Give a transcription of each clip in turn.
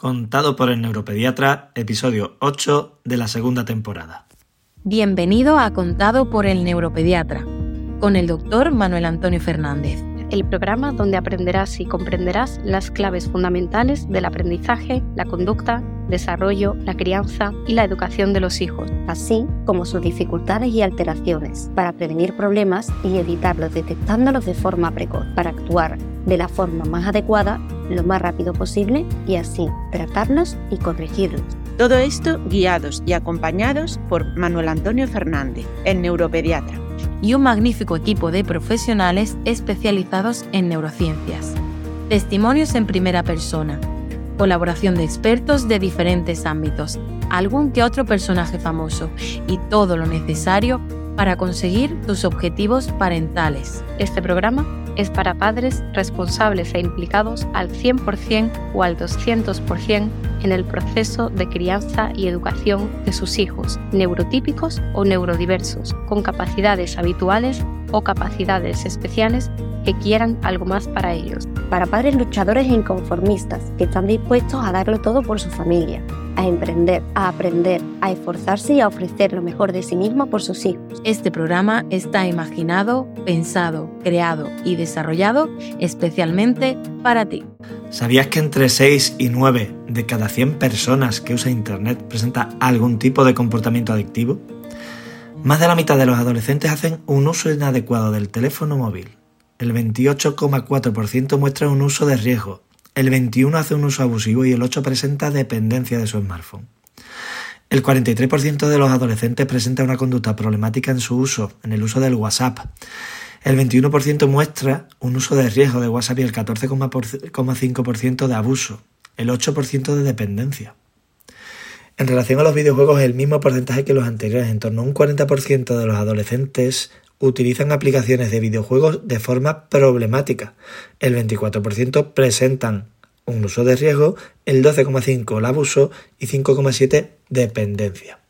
Contado por el neuropediatra, episodio 8 de la segunda temporada. Bienvenido a Contado por el neuropediatra, con el doctor Manuel Antonio Fernández. El programa donde aprenderás y comprenderás las claves fundamentales del aprendizaje, la conducta, desarrollo, la crianza y la educación de los hijos, así como sus dificultades y alteraciones, para prevenir problemas y evitarlos detectándolos de forma precoz, para actuar de la forma más adecuada lo más rápido posible y así tratarlos y corregirlos. Todo esto guiados y acompañados por Manuel Antonio Fernández, el neuropediatra. Y un magnífico equipo de profesionales especializados en neurociencias. Testimonios en primera persona. Colaboración de expertos de diferentes ámbitos, algún que otro personaje famoso y todo lo necesario para conseguir tus objetivos parentales. Este programa es para padres responsables e implicados al 100% o al 200% en el proceso de crianza y educación de sus hijos, neurotípicos o neurodiversos, con capacidades habituales o capacidades especiales que quieran algo más para ellos. Para padres luchadores e inconformistas que están dispuestos a darlo todo por su familia, a emprender, a aprender, a esforzarse y a ofrecer lo mejor de sí mismo por sus hijos. Este programa está imaginado, pensado, creado y desarrollado especialmente para ti. ¿Sabías que entre 6 y 9 de cada 100 personas que usan Internet presenta algún tipo de comportamiento adictivo? Más de la mitad de los adolescentes hacen un uso inadecuado del teléfono móvil. El 28,4% muestra un uso de riesgo el 21 hace un uso abusivo y el 8 presenta dependencia de su smartphone. El 43% de los adolescentes presenta una conducta problemática en su uso, en el uso del WhatsApp. El 21% muestra un uso de riesgo de WhatsApp y el 14,5% de abuso, el 8% de dependencia. En relación a los videojuegos, el mismo porcentaje que los anteriores, en torno a un 40% de los adolescentes utilizan aplicaciones de videojuegos de forma problemática. El 24% presentan un uso de riesgo, el 12,5% el abuso y 5,7% dependencia.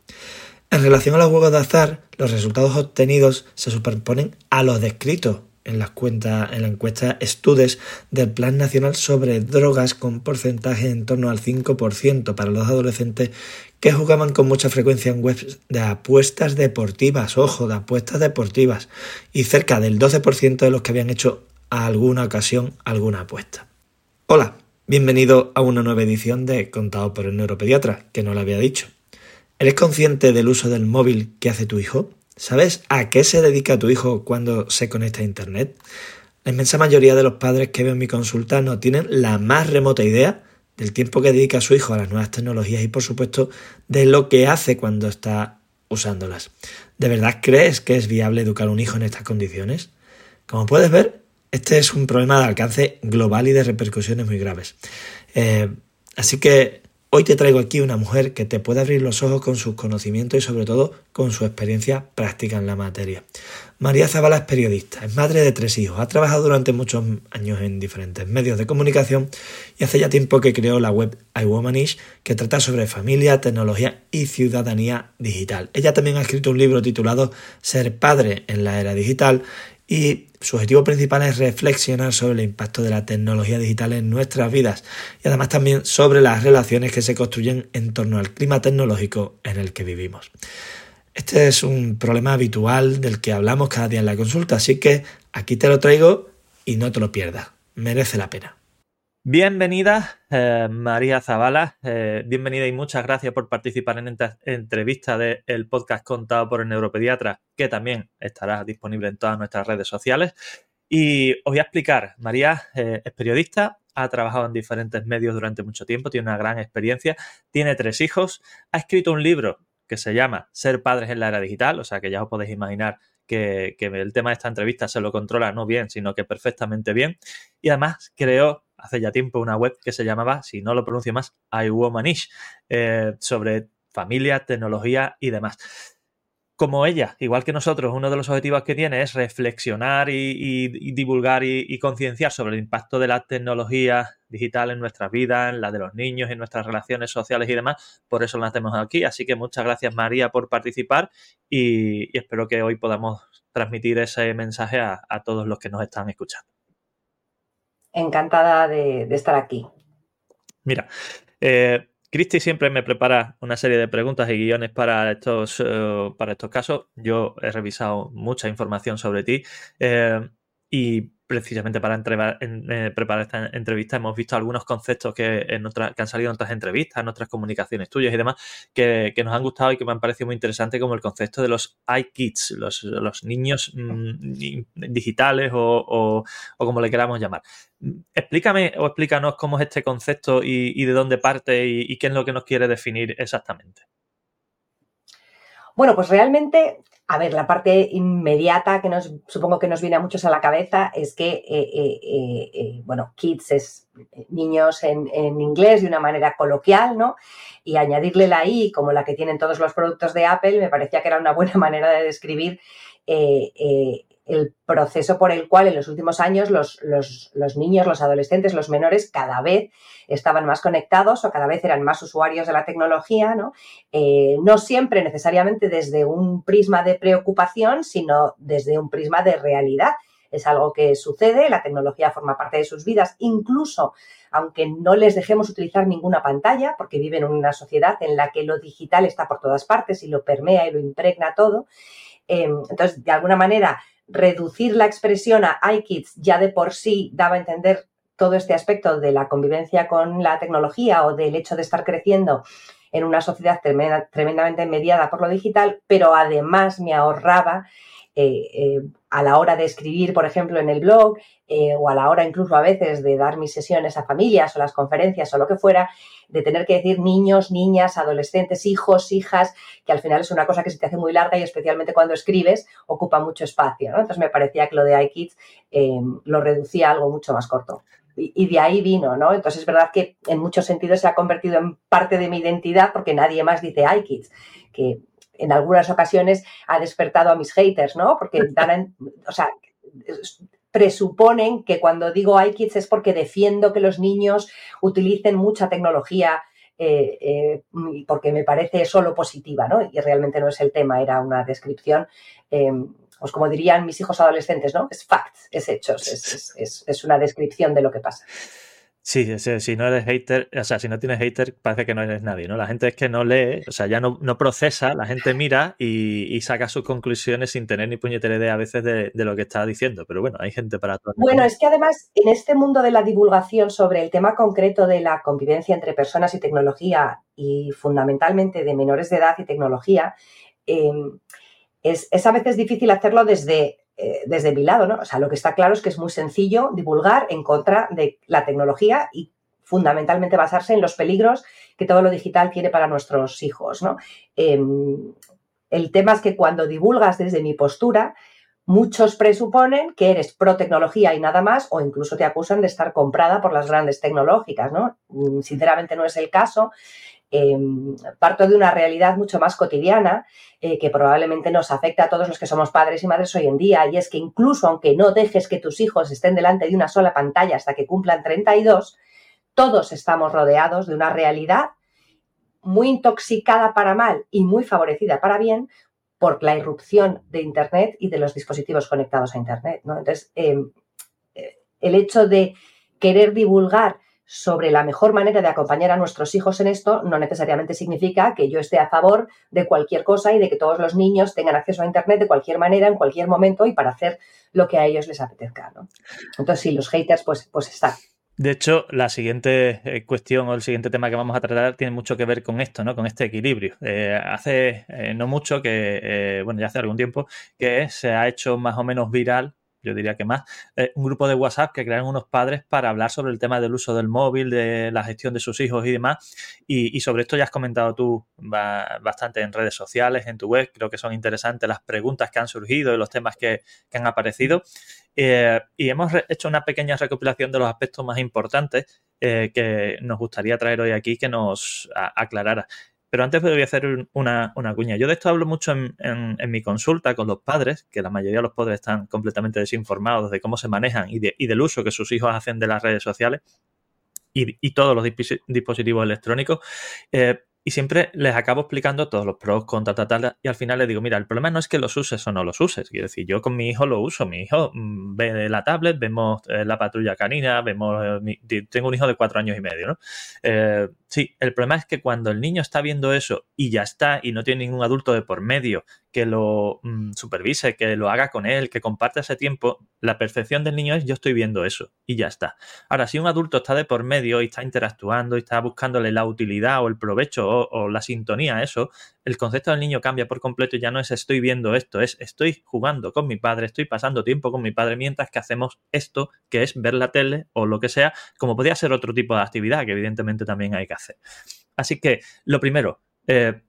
En relación a los juegos de azar, los resultados obtenidos se superponen a los descritos en la, en la encuesta Studes del Plan Nacional sobre Drogas con porcentaje en torno al 5% para los adolescentes que jugaban con mucha frecuencia en webs de apuestas deportivas, ojo, de apuestas deportivas, y cerca del 12% de los que habían hecho a alguna ocasión alguna apuesta. Hola, bienvenido a una nueva edición de Contado por el Neuropediatra, que no lo había dicho. ¿Eres consciente del uso del móvil que hace tu hijo? ¿Sabes a qué se dedica tu hijo cuando se conecta a Internet? La inmensa mayoría de los padres que ven mi consulta no tienen la más remota idea del tiempo que dedica su hijo a las nuevas tecnologías y por supuesto de lo que hace cuando está usándolas. ¿De verdad crees que es viable educar a un hijo en estas condiciones? Como puedes ver, este es un problema de alcance global y de repercusiones muy graves. Eh, así que Hoy te traigo aquí una mujer que te puede abrir los ojos con sus conocimientos y sobre todo con su experiencia práctica en la materia. María Zavala es periodista, es madre de tres hijos, ha trabajado durante muchos años en diferentes medios de comunicación y hace ya tiempo que creó la web iWomanish que trata sobre familia, tecnología y ciudadanía digital. Ella también ha escrito un libro titulado Ser padre en la era digital y su objetivo principal es reflexionar sobre el impacto de la tecnología digital en nuestras vidas y además también sobre las relaciones que se construyen en torno al clima tecnológico en el que vivimos. Este es un problema habitual del que hablamos cada día en la consulta, así que aquí te lo traigo y no te lo pierdas, merece la pena. Bienvenida, eh, María Zavala. Eh, bienvenida y muchas gracias por participar en esta entrevista del podcast contado por el neuropediatra, que también estará disponible en todas nuestras redes sociales. Y os voy a explicar, María eh, es periodista, ha trabajado en diferentes medios durante mucho tiempo, tiene una gran experiencia, tiene tres hijos, ha escrito un libro que se llama Ser padres en la era digital, o sea que ya os podéis imaginar que, que el tema de esta entrevista se lo controla no bien, sino que perfectamente bien. Y además creó hace ya tiempo una web que se llamaba, si no lo pronuncio más, iWomanish, eh, sobre familia, tecnología y demás. Como ella, igual que nosotros, uno de los objetivos que tiene es reflexionar y, divulgar y, concienciar sobre el impacto de la tecnología digital en nuestras vidas, en la de los niños, en nuestras relaciones sociales y demás. Por eso la hacemos aquí. Así que muchas gracias María por participar y, espero que hoy podamos transmitir ese mensaje a todos los que nos están escuchando encantada de, estar aquí. Mira, eh, Cristi siempre me prepara una serie de preguntas y guiones para estos, eh, para estos casos. Yo he revisado mucha información sobre ti eh, y precisamente para eh, preparar esta entrevista hemos visto algunos conceptos que, en que han salido en otras entrevistas, en otras comunicaciones tuyas y demás, que, nos han gustado y que me han parecido muy interesantes, como el concepto de los iKids, los, los niños mm, digitales o, como le queramos llamar. Explícame o explícanos cómo es este concepto y, de dónde parte y qué es lo que nos quiere definir exactamente. Bueno, pues realmente a ver, la parte inmediata que nos supongo que nos viene a muchos a la cabeza es que, eh, eh, eh, bueno, kids es niños en, inglés de una manera coloquial, ¿no? Y añadirle la I como la que tienen todos los productos de Apple me parecía que era una buena manera de describir el proceso por el cual en los últimos años los, niños, los adolescentes, los menores cada vez estaban más conectados o cada vez eran más usuarios de la tecnología, ¿no? Eh, no siempre necesariamente desde un prisma de preocupación, sino desde un prisma de realidad. Es algo que sucede, la tecnología forma parte de sus vidas, incluso aunque no les dejemos utilizar ninguna pantalla, porque viven en una sociedad en la que lo digital está por todas partes y lo permea y lo impregna todo. Eh, entonces, de alguna manera, reducir la expresión a iKids ya de por sí daba a entender todo este aspecto de la convivencia con la tecnología o del hecho de estar creciendo en una sociedad tremendamente mediada por lo digital, pero además me ahorraba eh, eh, a la hora de escribir, por ejemplo, en el blog, eh, o a la hora incluso a veces de dar mis sesiones a familias o las conferencias o lo que fuera, de tener que decir niños, niñas, adolescentes, hijos, hijas, que al final es una cosa que se te hace muy larga y especialmente cuando escribes ocupa mucho espacio. Entonces me parecía que lo de iKids lo reducía a algo mucho más corto. Y, de ahí vino, ¿no? Entonces es verdad que en muchos sentidos se ha convertido en parte de mi identidad porque nadie más dice iKids, que en algunas ocasiones ha despertado a mis haters, ¿no? Porque dan, o sea, presuponen que cuando digo iKids es porque defiendo que los niños utilicen mucha tecnología eh, eh, porque me parece solo positiva, ¿no? Y realmente no es el tema, era una descripción, eh, pues como dirían mis hijos adolescentes, ¿no? Es facts, es hechos, es una descripción de lo que pasa. Sí, si no eres hater, o sea, si no tienes hater, parece que no eres nadie, ¿no? La gente es que no lee, o sea, ya no, no procesa, la gente mira y, saca sus conclusiones sin tener ni puñetera idea a veces de, lo que está diciendo. Pero bueno, hay gente para todo. Bueno, es que además en este mundo de la divulgación sobre el tema concreto de la convivencia entre personas y tecnología y fundamentalmente de menores de edad y tecnología, em, es, es a veces difícil hacerlo desde eh, desde mi lado, ¿no? O sea, lo que está claro es que es muy sencillo divulgar en contra de la tecnología y fundamentalmente basarse en los peligros que todo lo digital tiene para nuestros hijos, ¿no? Em, el tema es que cuando divulgas desde mi postura, muchos presuponen que eres pro tecnología y nada más, o incluso te acusan de estar comprada por las grandes tecnológicas, ¿no? Mm, sinceramente no es el caso. Em, parto de una realidad mucho más cotidiana eh, que probablemente nos afecta a todos los que somos padres y madres hoy en día, y es que incluso aunque no dejes que tus hijos estén delante de una sola pantalla hasta que cumplan 32, todos estamos rodeados de una realidad muy intoxicada para mal y muy favorecida para bien por la irrupción de Internet y de los dispositivos conectados a Internet. Entonces, em, eh, el hecho de querer divulgar sobre la mejor manera de acompañar a nuestros hijos en esto no necesariamente significa que yo esté a favor de cualquier cosa y de que todos los niños tengan acceso a Internet de cualquier manera, en cualquier momento y para hacer lo que a ellos les apetezca. Entonces, sí, los haters pues, pues están. De hecho, la siguiente eh, cuestión o el siguiente tema que vamos a tratar tiene mucho que ver con esto, ¿no? Con este equilibrio. Eh, hace eh, no mucho que, bueno, ya hace algún tiempo, que se ha hecho más o menos viral yo diría que más, eh, un grupo de WhatsApp que crean unos padres para hablar sobre el tema del uso del móvil, de la gestión de sus hijos y demás. Y, sobre esto ya has comentado tú bastante en redes sociales, en tu web. Creo que son interesantes las preguntas que han surgido y los temas que, han aparecido. Eh, y hemos hecho una pequeña recopilación de los aspectos más importantes eh, que nos gustaría traer hoy aquí que nos aclarara. Pero antes voy a hacer una, cuña. Yo de esto hablo mucho en, mi consulta con los padres, que la mayoría de los padres están completamente desinformados de cómo se manejan y, del uso que sus hijos hacen de las redes sociales y, todos los dispositivos electrónicos. Eh, Y siempre les acabo explicando todos los pros, contra, tal, tal, y al final les digo, mira, el problema no es que los uses o no los uses. Quiero decir, yo con mi hijo lo uso. Mi hijo mm, ve la tablet, vemos eh, la patrulla canina, vemos. Eh, tengo un hijo de cuatro años y medio, ¿no? Sí, el problema es que cuando el niño está viendo eso y ya está, y no tiene ningún adulto de por medio que lo mm, supervise, que lo haga con él, que comparte ese tiempo, la percepción del niño es yo estoy viendo eso y ya está. Ahora, si un adulto está de por medio y está interactuando y está buscándole la utilidad o el provecho o, la sintonía a eso, el concepto del niño cambia por completo y ya no es estoy viendo esto, es estoy jugando con mi padre, estoy pasando tiempo con mi padre mientras que hacemos esto que es ver la tele o lo que sea, como podría ser otro tipo de actividad que evidentemente también hay que hacer. Así que, lo primero, eh,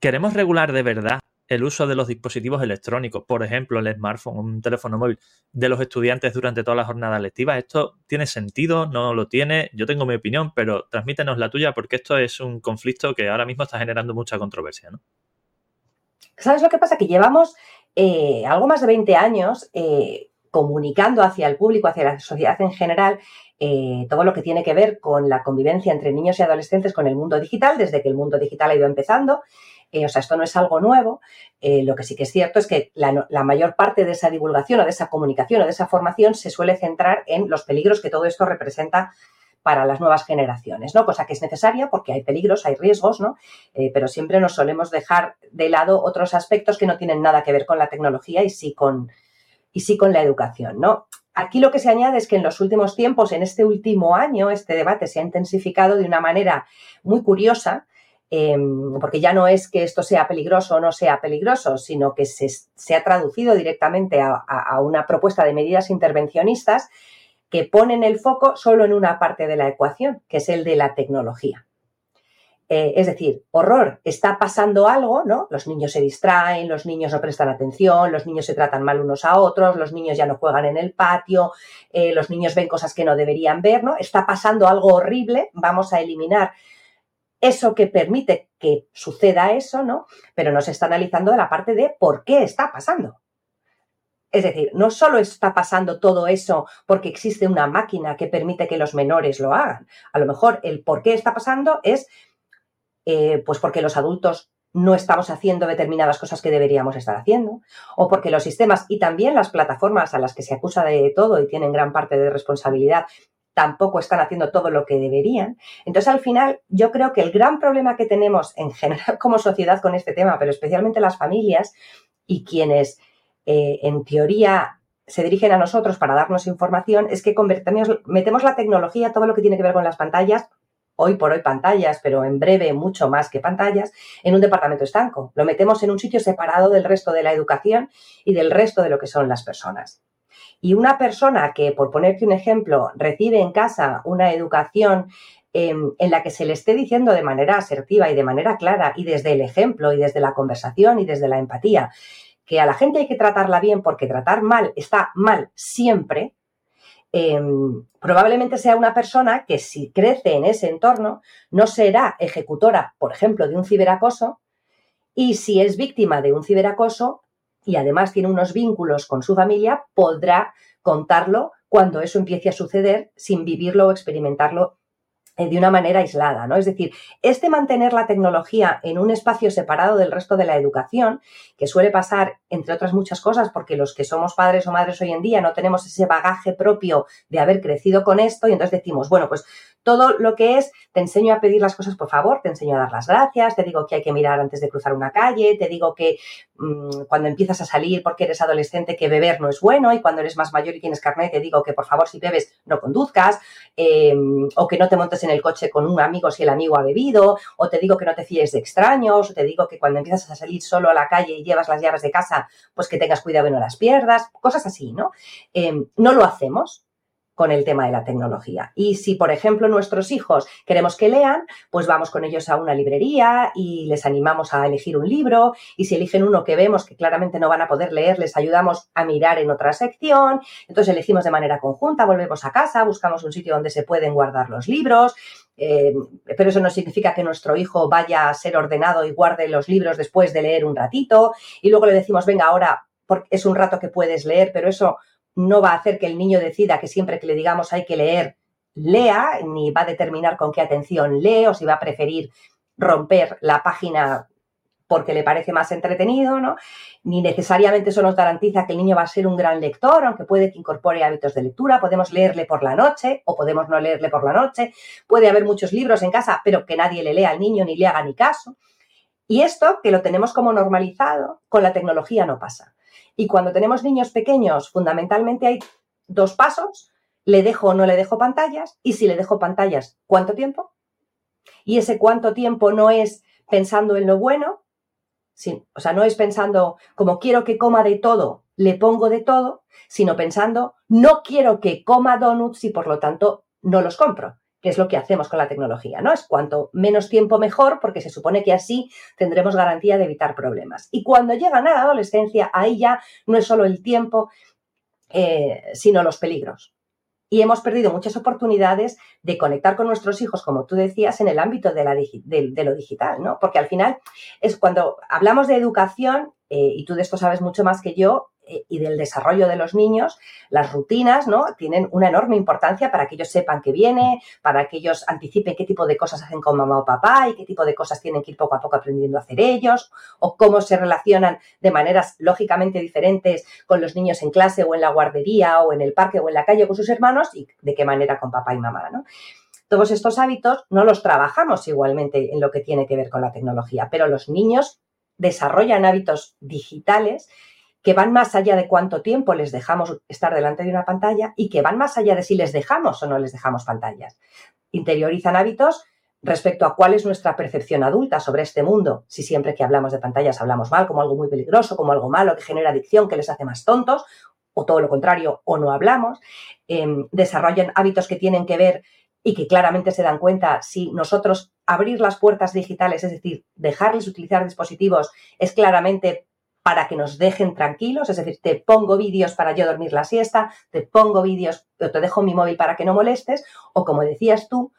¿queremos regular de verdad el uso de los dispositivos electrónicos, por ejemplo, el smartphone, un teléfono móvil, de los estudiantes durante toda la jornada lectiva. ¿Esto tiene sentido? ¿No lo tiene? Yo tengo mi opinión, pero transmítenos la tuya porque esto es un conflicto que ahora mismo está generando mucha controversia. ¿no? ¿Sabes lo que pasa? Que llevamos eh, algo más de 20 años eh, comunicando hacia el público, hacia la sociedad en general, eh, todo lo que tiene que ver con la convivencia entre niños y adolescentes con el mundo digital, desde que el mundo digital ha ido empezando. Eh, o sea, esto no es algo nuevo. Eh, lo que sí que es cierto es que la, mayor parte de esa divulgación o de esa comunicación o de esa formación se suele centrar en los peligros que todo esto representa para las nuevas generaciones, ¿no? Cosa que es necesaria porque hay peligros, hay riesgos, ¿no? Pero siempre nos solemos dejar de lado otros aspectos que no tienen nada que ver con la tecnología y sí con, y sí con la educación, ¿no? Aquí lo que se añade es que en los últimos tiempos, en este último año, este debate se ha intensificado de una manera muy curiosa Em, porque ya no es que esto sea peligroso o no sea peligroso, sino que se, ha traducido directamente a, una propuesta de medidas intervencionistas que ponen el foco solo en una parte de la ecuación, que es el de la tecnología. Eh, es decir, horror, está pasando algo, ¿no? Los niños se distraen, los niños no prestan atención, los niños se tratan mal unos a otros, los niños ya no juegan en el patio, eh, los niños ven cosas que no deberían ver, ¿no? Está pasando algo horrible, vamos a eliminar eso que permite que suceda eso, ¿no? Pero no se está analizando la parte de por qué está pasando. Es decir, no solo está pasando todo eso porque existe una máquina que permite que los menores lo hagan. A lo mejor el por qué está pasando es eh, pues porque los adultos no estamos haciendo determinadas cosas que deberíamos estar haciendo, o porque los sistemas y también las plataformas a las que se acusa de todo y tienen gran parte de responsabilidad tampoco están haciendo todo lo que deberían. Entonces, al final, yo creo que el gran problema que tenemos en general como sociedad con este tema, pero especialmente las familias y quienes eh, en teoría se dirigen a nosotros para darnos información, es que metemos la tecnología, todo lo que tiene que ver con las pantallas, hoy por hoy pantallas, pero en breve mucho más que pantallas, en un departamento estanco. Lo metemos en un sitio separado del resto de la educación y del resto de lo que son las personas. Y una persona que, por ponerte un ejemplo, recibe en casa una educación em, en la que se le esté diciendo de manera asertiva y de manera clara y desde el ejemplo y desde la conversación y desde la empatía que a la gente hay que tratarla bien porque tratar mal está mal siempre, em, probablemente sea una persona que si crece en ese entorno no será ejecutora, por ejemplo, de un ciberacoso y si es víctima de un ciberacoso y además tiene unos vínculos con su familia, podrá contarlo cuando eso empiece a suceder sin vivirlo o experimentarlo de una manera aislada, ¿no? Es decir, este mantener la tecnología en un espacio separado del resto de la educación, que suele pasar, entre otras muchas cosas, porque los que somos padres o madres hoy en día no tenemos ese bagaje propio de haber crecido con esto y entonces decimos, bueno, pues todo lo que es, te enseño a pedir las cosas por favor, te enseño a dar las gracias, te digo que hay que mirar antes de cruzar una calle, te digo que mm, cuando empiezas a salir porque eres adolescente que beber no es bueno y cuando eres más mayor y tienes carnet te digo que por favor si bebes no conduzcas em, o que no te montes en el coche con un amigo si el amigo ha bebido o te digo que no te fíes de extraños o te digo que cuando empiezas a salir solo a la calle y llevas las llaves de casa pues que tengas cuidado y no las pierdas, cosas así, ¿no? Em, no lo hacemos con el tema de la tecnología. Y si, por ejemplo, nuestros hijos queremos que lean, pues vamos con ellos a una librería y les animamos a elegir un libro. Y si eligen uno que vemos que claramente no van a poder leer, les ayudamos a mirar en otra sección. Entonces elegimos de manera conjunta, volvemos a casa, buscamos un sitio donde se pueden guardar los libros. Eh, pero eso no significa que nuestro hijo vaya a ser ordenado y guarde los libros después de leer un ratito. Y luego le decimos, venga, ahora porque es un rato que puedes leer, pero eso no va a hacer que el niño decida que siempre que le digamos hay que leer, lea, ni va a determinar con qué atención lee o si va a preferir romper la página porque le parece más entretenido, ¿no? Ni necesariamente eso nos garantiza que el niño va a ser un gran lector, aunque puede que incorpore hábitos de lectura. Podemos leerle por la noche o podemos no leerle por la noche. Puede haber muchos libros en casa, pero que nadie le lea al niño ni le haga ni caso. Y esto, que lo tenemos como normalizado, con la tecnología no pasa. Y cuando tenemos niños pequeños, fundamentalmente hay dos pasos. Le dejo o no le dejo pantallas. Y si le dejo pantallas, ¿cuánto tiempo? Y ese cuánto tiempo no es pensando en lo bueno, o sea, no es pensando como quiero que coma de todo, le pongo de todo, sino pensando no quiero que coma donuts y por lo tanto no los compro, que es lo que hacemos con la tecnología, ¿no? Es cuanto menos tiempo mejor porque se supone que así tendremos garantía de evitar problemas. Y cuando llegan a la adolescencia, ahí ya no es solo el tiempo, eh, sino los peligros y hemos perdido muchas oportunidades de conectar con nuestros hijos, como tú decías, en el ámbito de, la, de, lo digital, ¿no? Porque al final es cuando hablamos de educación, eh, y tú de esto sabes mucho más que yo, y del desarrollo de los niños, las rutinas, ¿no? Tienen una enorme importancia para que ellos sepan qué viene, para que ellos anticipen qué tipo de cosas hacen con mamá o papá y qué tipo de cosas tienen que ir poco a poco aprendiendo a hacer ellos, o cómo se relacionan de maneras lógicamente diferentes con los niños en clase o en la guardería o en el parque o en la calle con sus hermanos y de qué manera con papá y mamá, ¿no? Todos estos hábitos no los trabajamos igualmente en lo que tiene que ver con la tecnología, pero los niños desarrollan hábitos digitales que van más allá de cuánto tiempo les dejamos estar delante de una pantalla y que van más allá de si les dejamos o no les dejamos pantallas. Interiorizan hábitos respecto a cuál es nuestra percepción adulta sobre este mundo. Si siempre que hablamos de pantallas hablamos mal, como algo muy peligroso, como algo malo que genera adicción, que les hace más tontos, o todo lo contrario, o no hablamos. Em, desarrollan hábitos que tienen que ver y que claramente se dan cuenta si nosotros abrir las puertas digitales, es decir, dejarles utilizar dispositivos, es claramente para que nos dejen tranquilos, es decir, te pongo vídeos para yo dormir la siesta, te pongo vídeos o te dejo mi móvil para que no molestes, o como decías tú,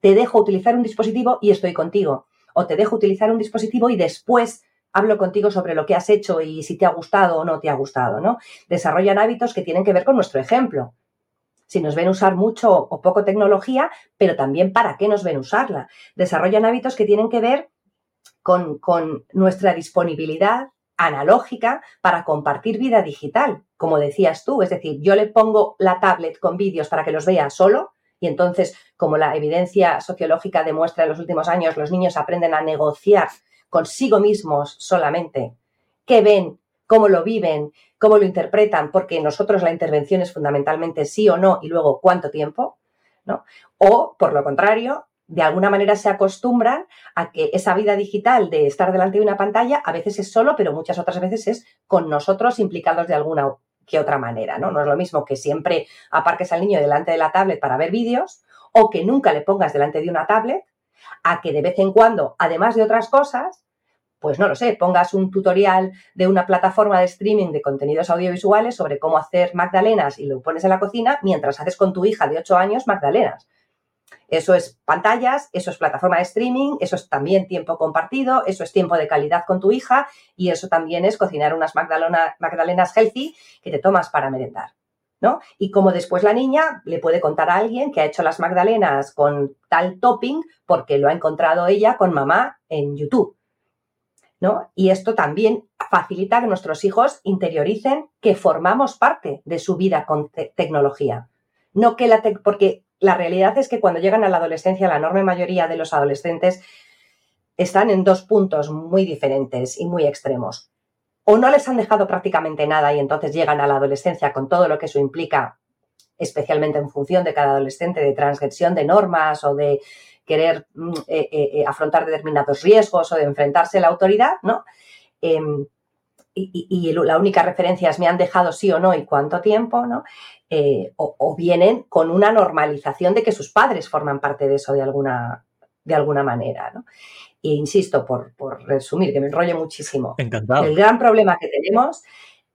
te dejo utilizar un dispositivo y estoy contigo, o te dejo utilizar un dispositivo y después hablo contigo sobre lo que has hecho y si te ha gustado o no te ha gustado, ¿no? Desarrollan hábitos que tienen que ver con nuestro ejemplo. Si nos ven usar mucho o poco tecnología, pero también para qué nos ven usarla. Desarrollan hábitos que tienen que ver con, con nuestra disponibilidad analógica para compartir vida digital, como decías tú. Es decir, yo le pongo la tablet con vídeos para que los vea solo y entonces, como la evidencia sociológica demuestra en los últimos años, los niños aprenden a negociar consigo mismos solamente qué ven, cómo lo viven, cómo lo interpretan, porque nosotros la intervención es fundamentalmente sí o no y luego cuánto tiempo, ¿no? O, por lo contrario, de alguna manera se acostumbran a que esa vida digital de estar delante de una pantalla a veces es solo, pero muchas otras veces es con nosotros implicados de alguna que otra manera, ¿no? No es lo mismo que siempre aparques al niño delante de la tablet para ver vídeos o que nunca le pongas delante de una tablet a que de vez en cuando, además de otras cosas, pues no lo sé, pongas un tutorial de una plataforma de streaming de contenidos audiovisuales sobre cómo hacer magdalenas y lo pones en la cocina mientras haces con tu hija de 8 años magdalenas. Eso es pantallas, eso es plataforma de streaming, eso es también tiempo compartido, eso es tiempo de calidad con tu hija y eso también es cocinar unas magdalenas healthy que te tomas para merendar. ¿no? Y como después la niña le puede contar a alguien que ha hecho las magdalenas con tal topping porque lo ha encontrado ella con mamá en YouTube. ¿no? Y esto también facilita que nuestros hijos interioricen que formamos parte de su vida con tecnología. No que la porque la realidad es que cuando llegan a la adolescencia, la enorme mayoría de los adolescentes están en dos puntos muy diferentes y muy extremos. O no les han dejado prácticamente nada y entonces llegan a la adolescencia con todo lo que eso implica, especialmente en función de cada adolescente, de transgresión de normas o de querer mm, eh, eh, eh, afrontar determinados riesgos o de enfrentarse a la autoridad, ¿no? Em, y, la única referencia es me han dejado sí o no y cuánto tiempo, ¿no? Eh, o, vienen con una normalización de que sus padres forman parte de eso de alguna, de alguna manera, ¿no? E insisto, por, por resumir, que me enrolle muchísimo. Encantado. El gran problema que tenemos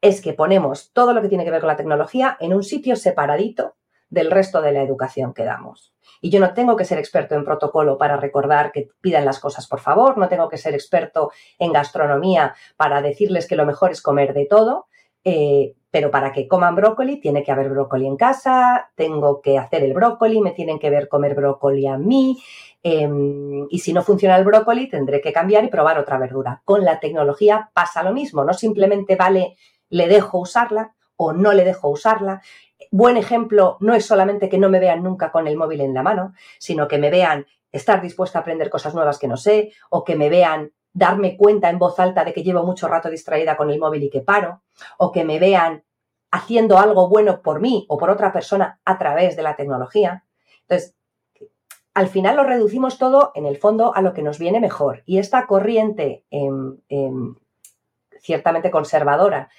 es que ponemos todo lo que tiene que ver con la tecnología en un sitio separadito del resto de la educación que damos. Y yo no tengo que ser experto en protocolo para recordar que pidan las cosas por favor, no tengo que ser experto en gastronomía para decirles que lo mejor es comer de todo, eh, pero para que coman brócoli tiene que haber brócoli en casa, tengo que hacer el brócoli, me tienen que ver comer brócoli a mí, em, y si no funciona el brócoli tendré que cambiar y probar otra verdura. Con la tecnología pasa lo mismo, no simplemente vale le dejo usarla o no le dejo usarla. Buen ejemplo no es solamente que no me vean nunca con el móvil en la mano, sino que me vean estar dispuesta a aprender cosas nuevas que no sé, o que me vean darme cuenta en voz alta de que llevo mucho rato distraída con el móvil y que paro, o que me vean haciendo algo bueno por mí o por otra persona a través de la tecnología. Entonces, al final lo reducimos todo en el fondo a lo que nos viene mejor. Y esta corriente em, em, ciertamente conservadora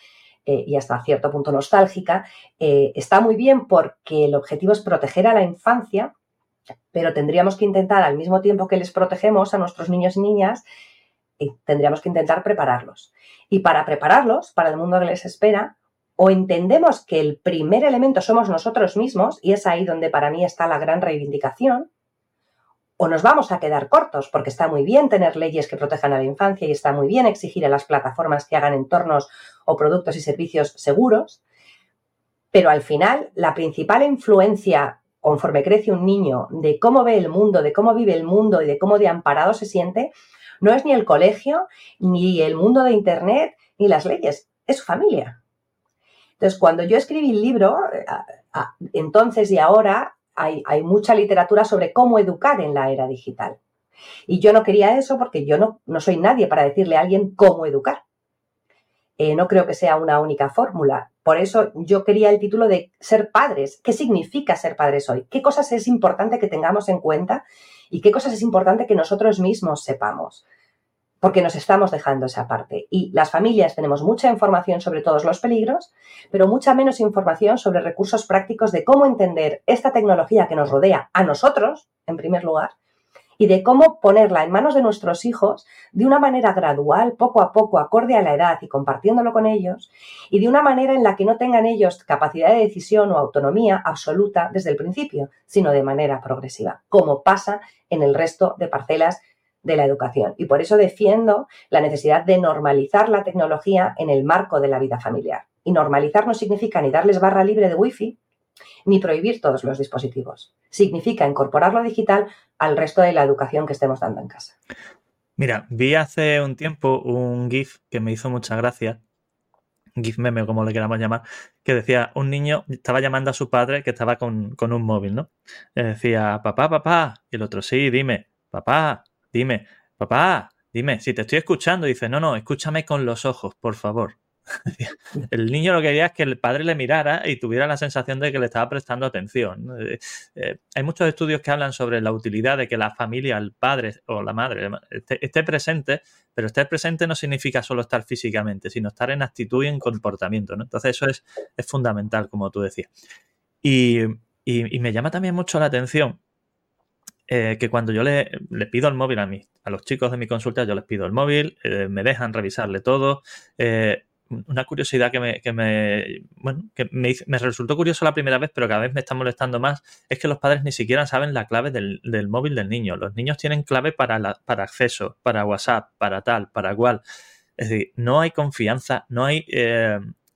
eh, y hasta cierto punto nostálgica, eh, está muy bien porque el objetivo es proteger a la infancia, pero tendríamos que intentar al mismo tiempo que les protegemos a nuestros niños y niñas, y tendríamos que intentar prepararlos. Y para prepararlos para el mundo que les espera, o entendemos que el primer elemento somos nosotros mismos, y es ahí donde para mí está la gran reivindicación, o nos vamos a quedar cortos, porque está muy bien tener leyes que protejan a la infancia y está muy bien exigir a las plataformas que hagan entornos o productos y servicios seguros, pero al final la principal influencia conforme crece un niño de cómo ve el mundo, de cómo vive el mundo y de cómo de amparado se siente, no es ni el colegio, ni el mundo de Internet, ni las leyes, es su familia. Entonces, cuando yo escribí el libro, eh, entonces y ahora hay, mucha literatura sobre cómo educar en la era digital. Y yo no quería eso porque yo no, no soy nadie para decirle a alguien cómo educar. Eh, no creo que sea una única fórmula. Por eso yo quería el título de ser padres. ¿Qué significa ser padres hoy? ¿Qué cosas es importante que tengamos en cuenta y qué cosas es importante que nosotros mismos sepamos? Porque nos estamos dejando esa parte. Y las familias tenemos mucha información sobre todos los peligros, pero mucha menos información sobre recursos prácticos de cómo entender esta tecnología que nos rodea a nosotros, en primer lugar, y de cómo ponerla en manos de nuestros hijos de una manera gradual, poco a poco, acorde a la edad y compartiéndolo con ellos, y de una manera en la que no tengan ellos capacidad de decisión o autonomía absoluta desde el principio, sino de manera progresiva, como pasa en el resto de parcelas de la educación. Y por eso defiendo la necesidad de normalizar la tecnología en el marco de la vida familiar. Y normalizar no significa ni darles barra libre de wifi, ni prohibir todos los dispositivos. Significa incorporar lo digital al resto de la educación que estemos dando en casa. Mira, vi hace un tiempo un GIF que me hizo mucha gracia, GIF meme como le queramos llamar, que decía, un niño estaba llamando a su padre que estaba con, con un móvil, ¿no? Le decía, papá, papá, y el otro, sí, dime, papá, dime, papá, dime, si te estoy escuchando, dice, no, no, escúchame con los ojos, por favor. el niño lo que quería es que el padre le mirara y tuviera la sensación de que le estaba prestando atención. Eh, eh, hay muchos estudios que hablan sobre la utilidad de que la familia, el padre o la madre esté, presente, pero estar presente no significa solo estar físicamente, sino estar en actitud y en comportamiento. Entonces eso es, fundamental, como tú decías. y me llama también mucho la atención eh, que cuando yo le, pido el móvil a mí, a los chicos de mi consulta, yo les pido el móvil, eh, me dejan revisarle todo. Eh, una curiosidad que me, que me bueno, que me, me, resultó curioso la primera vez, pero cada vez me está molestando más, es que los padres ni siquiera saben la clave del, del móvil del niño. Los niños tienen clave para, la, para acceso, para WhatsApp, para tal, para cual. Es decir, no hay confianza, no hay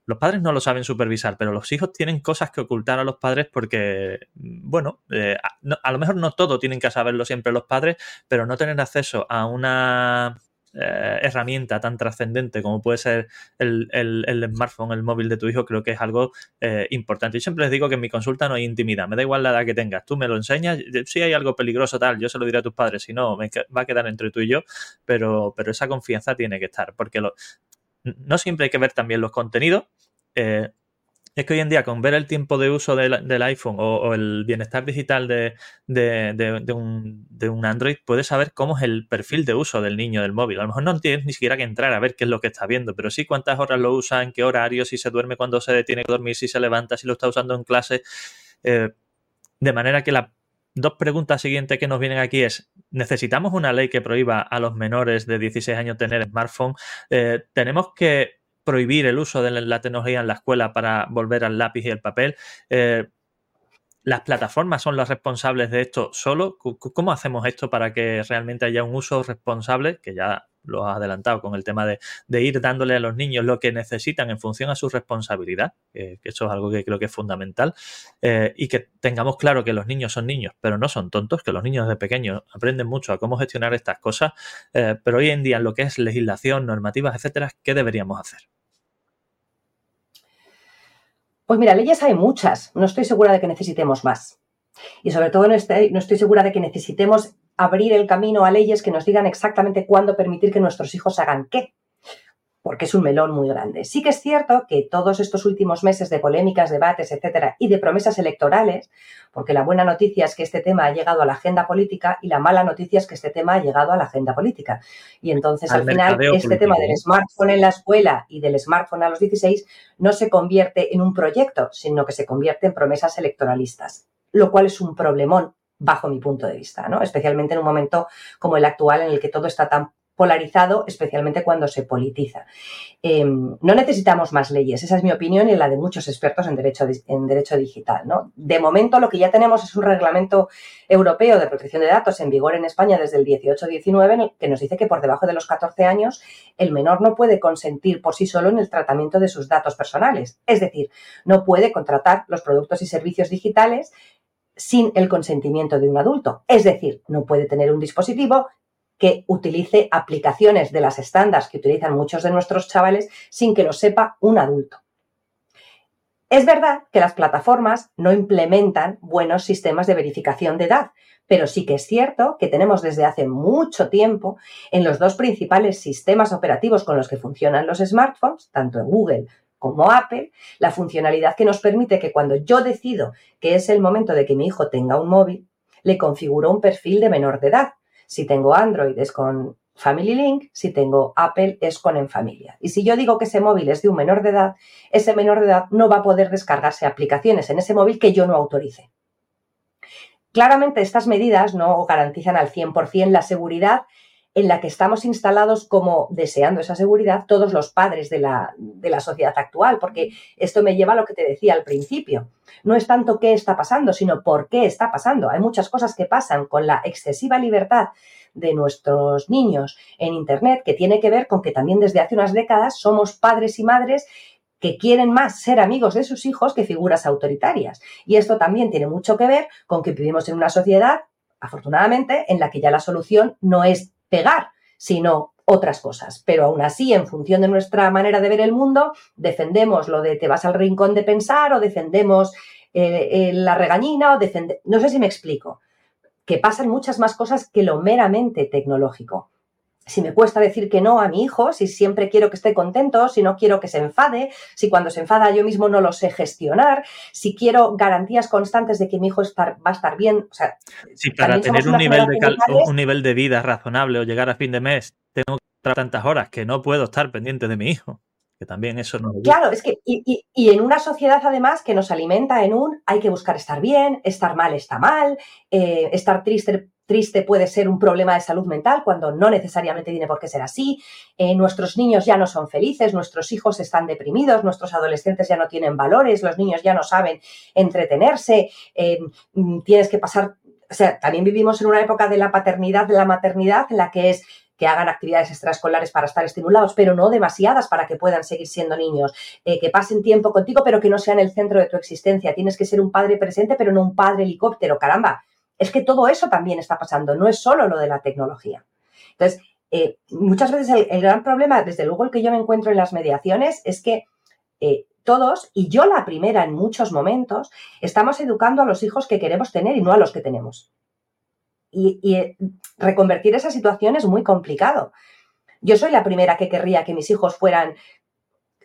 los padres no lo saben supervisar, pero los hijos tienen cosas que ocultar a los padres porque, bueno, eh, a, lo mejor no todo tienen que saberlo siempre los padres, pero no tener acceso a una eh, herramienta tan trascendente como puede ser el, smartphone, el móvil de tu hijo, creo que es algo eh, importante. Yo siempre les digo que en mi consulta no hay intimidad, me da igual la edad que tengas, tú me lo enseñas, si hay algo peligroso tal, yo se lo diré a tus padres, si no, me va a quedar entre tú y yo, pero, pero esa confianza tiene que estar, porque lo, no siempre hay que ver también los contenidos. Eh, es que hoy en día con ver el tiempo de uso del, iPhone o, el bienestar digital de, un, Android, puedes saber cómo es el perfil de uso del niño del móvil. A lo mejor no tienes ni siquiera que entrar a ver qué es lo que está viendo, pero sí cuántas horas lo usa, en qué horario, si se duerme cuando se tiene que dormir, si se levanta, si lo está usando en clase. Eh, de manera que las dos preguntas siguientes que nos vienen aquí es, ¿necesitamos una ley que prohíba a los menores de 16 años tener smartphone? Eh, ¿Tenemos que prohibir el uso de la tecnología en la escuela para volver al lápiz y el papel. Eh, ¿Las plataformas son las responsables de esto solo? ¿Cómo hacemos esto para que realmente haya un uso responsable? Que ya lo has adelantado con el tema de, ir dándole a los niños lo que necesitan en función a su responsabilidad, que eso es algo que creo que es fundamental, eh, y que tengamos claro que los niños son niños, pero no son tontos, que los niños de pequeños aprenden mucho a cómo gestionar estas cosas, eh, pero hoy en día en lo que es legislación, normativas, etcétera, ¿qué deberíamos hacer? Pues mira, leyes hay muchas. No estoy segura de que necesitemos más. Y sobre todo no estoy, segura de que necesitemos abrir el camino a leyes que nos digan exactamente cuándo permitir que nuestros hijos hagan qué porque es un melón muy grande. Sí que es cierto que todos estos últimos meses de polémicas, debates, etcétera, y de promesas electorales, porque la buena noticia es que este tema ha llegado a la agenda política y la mala noticia es que este tema ha llegado a la agenda política. Y entonces, al, final, este tema del smartphone en la escuela y del smartphone a los 16 no se convierte en un proyecto, sino que se convierte en promesas electoralistas, lo cual es un problemón bajo mi punto de vista, ¿no? Especialmente en un momento como el actual en el que todo está tan polarizado, especialmente cuando se politiza. Em, no necesitamos más leyes, esa es mi opinión y la de muchos expertos en derecho, en derecho digital. De momento lo que ya tenemos es un reglamento europeo de protección de datos en vigor en España desde el 18-19 que nos dice que por debajo de los 14 años el menor no puede consentir por sí solo en el tratamiento de sus datos personales. Es decir, no puede contratar los productos y servicios digitales sin el consentimiento de un adulto. Es decir, no puede tener un dispositivo que utilice aplicaciones de las estándares que utilizan muchos de nuestros chavales sin que lo sepa un adulto. Es verdad que las plataformas no implementan buenos sistemas de verificación de edad, pero sí que es cierto que tenemos desde hace mucho tiempo en los dos principales sistemas operativos con los que funcionan los smartphones, tanto en Google como Apple, la funcionalidad que nos permite que cuando yo decido que es el momento de que mi hijo tenga un móvil, le configuro un perfil de menor de edad si tengo Android es con Family Link, si tengo Apple es con En Familia. Y si yo digo que ese móvil es de un menor de edad, ese menor de edad no va a poder descargarse aplicaciones en ese móvil que yo no autorice. Claramente estas medidas no garantizan al 100% la seguridad en la que estamos instalados como deseando esa seguridad todos los padres de la, de la, sociedad actual, porque esto me lleva a lo que te decía al principio. No es tanto qué está pasando, sino por qué está pasando. Hay muchas cosas que pasan con la excesiva libertad de nuestros niños en Internet que tiene que ver con que también desde hace unas décadas somos padres y madres que quieren más ser amigos de sus hijos que figuras autoritarias. Y esto también tiene mucho que ver con que vivimos en una sociedad, afortunadamente, en la que ya la solución no es pegar, sino otras cosas. Pero aún así, en función de nuestra manera de ver el mundo, defendemos lo de te vas al rincón de pensar o defendemos eh, eh, la regañina o defendemos... No sé si me explico. Que pasan muchas más cosas que lo meramente tecnológico si me cuesta decir que no a mi hijo, si siempre quiero que esté contento, si no quiero que se enfade, si cuando se enfada yo mismo no lo sé gestionar, si quiero garantías constantes de que mi hijo va a estar bien. O sea, sí, para tener un nivel, de un nivel de vida razonable o llegar a fin de mes, tengo que estar tantas horas que no puedo estar pendiente de mi hijo. Que también eso no. Claro, es que, y, y, en una sociedad además que nos alimenta en un hay que buscar estar bien, estar mal está mal, eh, estar triste triste puede ser un problema de salud mental cuando no necesariamente tiene por qué ser así. Eh, nuestros niños ya no son felices, nuestros hijos están deprimidos, nuestros adolescentes ya no tienen valores, los niños ya no saben entretenerse, eh, mm, tienes que pasar, o sea, también vivimos en una época de la paternidad, de la maternidad, en la que es que hagan actividades extraescolares para estar estimulados, pero no demasiadas para que puedan seguir siendo niños, eh, que pasen tiempo contigo, pero que no sean el centro de tu existencia. Tienes que ser un padre presente, pero no un padre helicóptero. Caramba, es que todo eso también está pasando, no es solo lo de la tecnología. Entonces, eh, muchas veces el, gran problema, desde luego el que yo me encuentro en las mediaciones, es que eh, todos, y yo la primera en muchos momentos, estamos educando a los hijos que queremos tener y no a los que tenemos. Y, eh, reconvertir esa situación es muy complicado. Yo soy la primera que querría que mis hijos fueran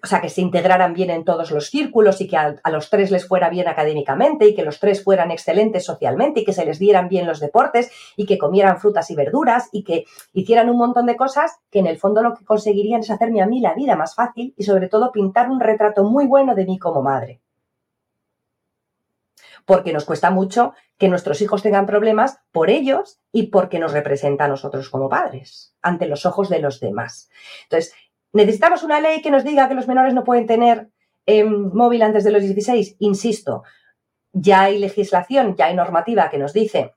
o sea, que se integraran bien en todos los círculos y que a, los tres les fuera bien académicamente y que los tres fueran excelentes socialmente y que se les dieran bien los deportes y que comieran frutas y verduras y que hicieran un montón de cosas que en el fondo lo que conseguirían es hacerme a mí la vida más fácil y sobre todo pintar un retrato muy bueno de mí como madre. Porque nos cuesta mucho que nuestros hijos tengan problemas por ellos y porque nos representa a nosotros como padres, ante los ojos de los demás. Entonces, ¿Necesitamos una ley que nos diga que los menores no pueden tener em, móvil antes de los 16? Insisto, ya hay legislación, ya hay normativa que nos dice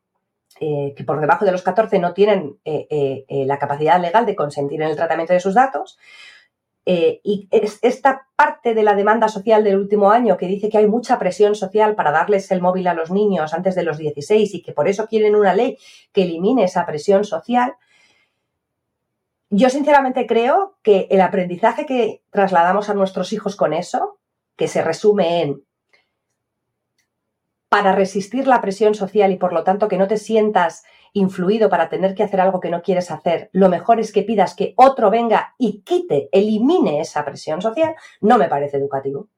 eh, que por debajo de los 14 no tienen eh, eh, la capacidad legal de consentir en el tratamiento de sus datos. y esta parte de la demanda social del último año que dice que hay mucha presión social para darles el móvil a los niños antes de los 16 y que por eso quieren una ley que elimine esa presión social, yo sinceramente creo que el aprendizaje que trasladamos a nuestros hijos con eso, que se resume en para resistir la presión social y por lo tanto que no te sientas influido para tener que hacer algo que no quieres hacer, lo mejor es que pidas que otro venga y quite, elimine esa presión social, no me parece educativo.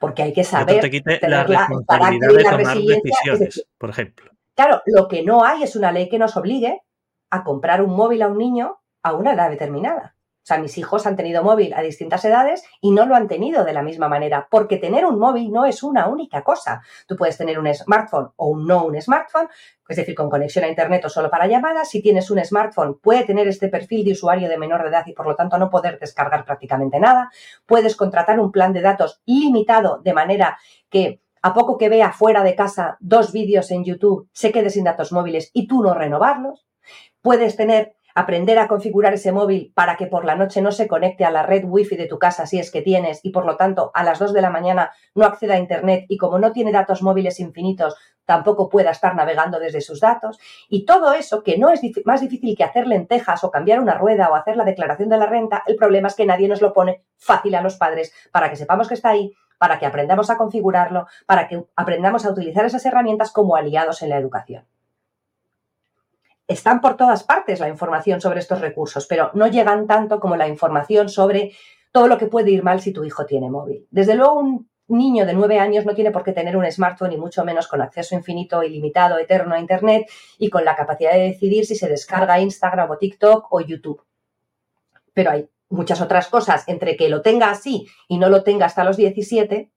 Porque hay que saber te quite la responsabilidad de tomar decisiones, por ejemplo. Claro, lo que no hay es una ley que nos obligue a comprar un móvil a un niño a una edad determinada. O sea, mis hijos han tenido móvil a distintas edades y no lo han tenido de la misma manera, porque tener un móvil no es una única cosa. Tú puedes tener un smartphone o un no un smartphone, es decir, con conexión a Internet o solo para llamadas. Si tienes un smartphone, puede tener este perfil de usuario de menor de edad y por lo tanto no poder descargar prácticamente nada. Puedes contratar un plan de datos limitado de manera que a poco que vea fuera de casa dos vídeos en YouTube, se quede sin datos móviles y tú no renovarlos. Puedes tener aprender a configurar ese móvil para que por la noche no se conecte a la red wifi de tu casa si es que tienes y por lo tanto a las 2 de la mañana no acceda a internet y como no tiene datos móviles infinitos tampoco pueda estar navegando desde sus datos. Y todo eso que no es más difícil que hacer lentejas o cambiar una rueda o hacer la declaración de la renta, el problema es que nadie nos lo pone fácil a los padres para que sepamos que está ahí, para que aprendamos a configurarlo, para que aprendamos a utilizar esas herramientas como aliados en la educación están por todas partes la información sobre estos recursos, pero no llegan tanto como la información sobre todo lo que puede ir mal si tu hijo tiene móvil. Desde luego, un niño de nueve años no tiene por qué tener un smartphone y mucho menos con acceso infinito, ilimitado, eterno a Internet y con la capacidad de decidir si se descarga Instagram o TikTok o YouTube. Pero hay muchas otras cosas, entre que lo tenga así y no lo tenga hasta los 17,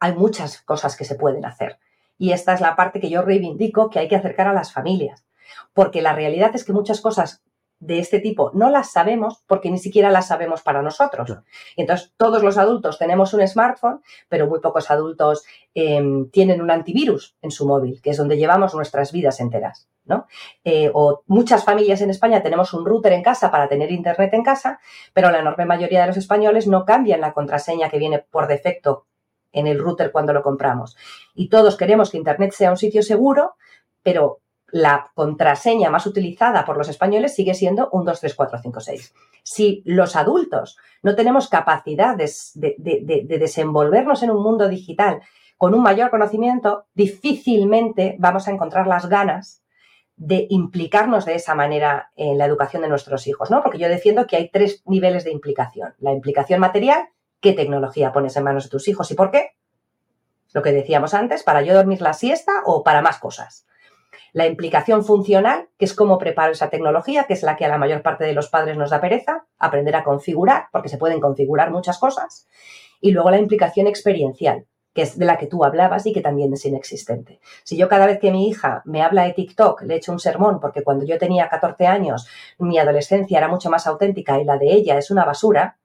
hay muchas cosas que se pueden hacer. Y esta es la parte que yo reivindico que hay que acercar a las familias porque la realidad es que muchas cosas de este tipo no las sabemos porque ni siquiera las sabemos para nosotros. entonces todos los adultos tenemos un smartphone, pero muy pocos adultos em, tienen un antivirus en su móvil, que es donde llevamos nuestras vidas enteras. ¿no? Eh, o muchas familias en España tenemos un router en casa para tener internet en casa, pero la enorme mayoría de los españoles no cambian la contraseña que viene por defecto en el router cuando lo compramos. Y todos queremos que internet sea un sitio seguro, pero la contraseña más utilizada por los españoles sigue siendo un 23456. Si los adultos no tenemos capacidad de, de, desenvolvernos en un mundo digital con un mayor conocimiento, difícilmente vamos a encontrar las ganas de implicarnos de esa manera en la educación de nuestros hijos, ¿no? Porque yo defiendo que hay tres niveles de implicación. La implicación material, ¿qué tecnología pones en manos de tus hijos y por qué? Lo que decíamos antes, para yo dormir la siesta o para más cosas la implicación funcional, que es cómo preparo esa tecnología, que es la que a la mayor parte de los padres nos da pereza, aprender a configurar, porque se pueden configurar muchas cosas, y luego la implicación experiencial, que es de la que tú hablabas y que también es inexistente. Si yo cada vez que mi hija me habla de TikTok le echo un sermón porque cuando yo tenía 14 años mi adolescencia era mucho más auténtica y la de ella es una basura,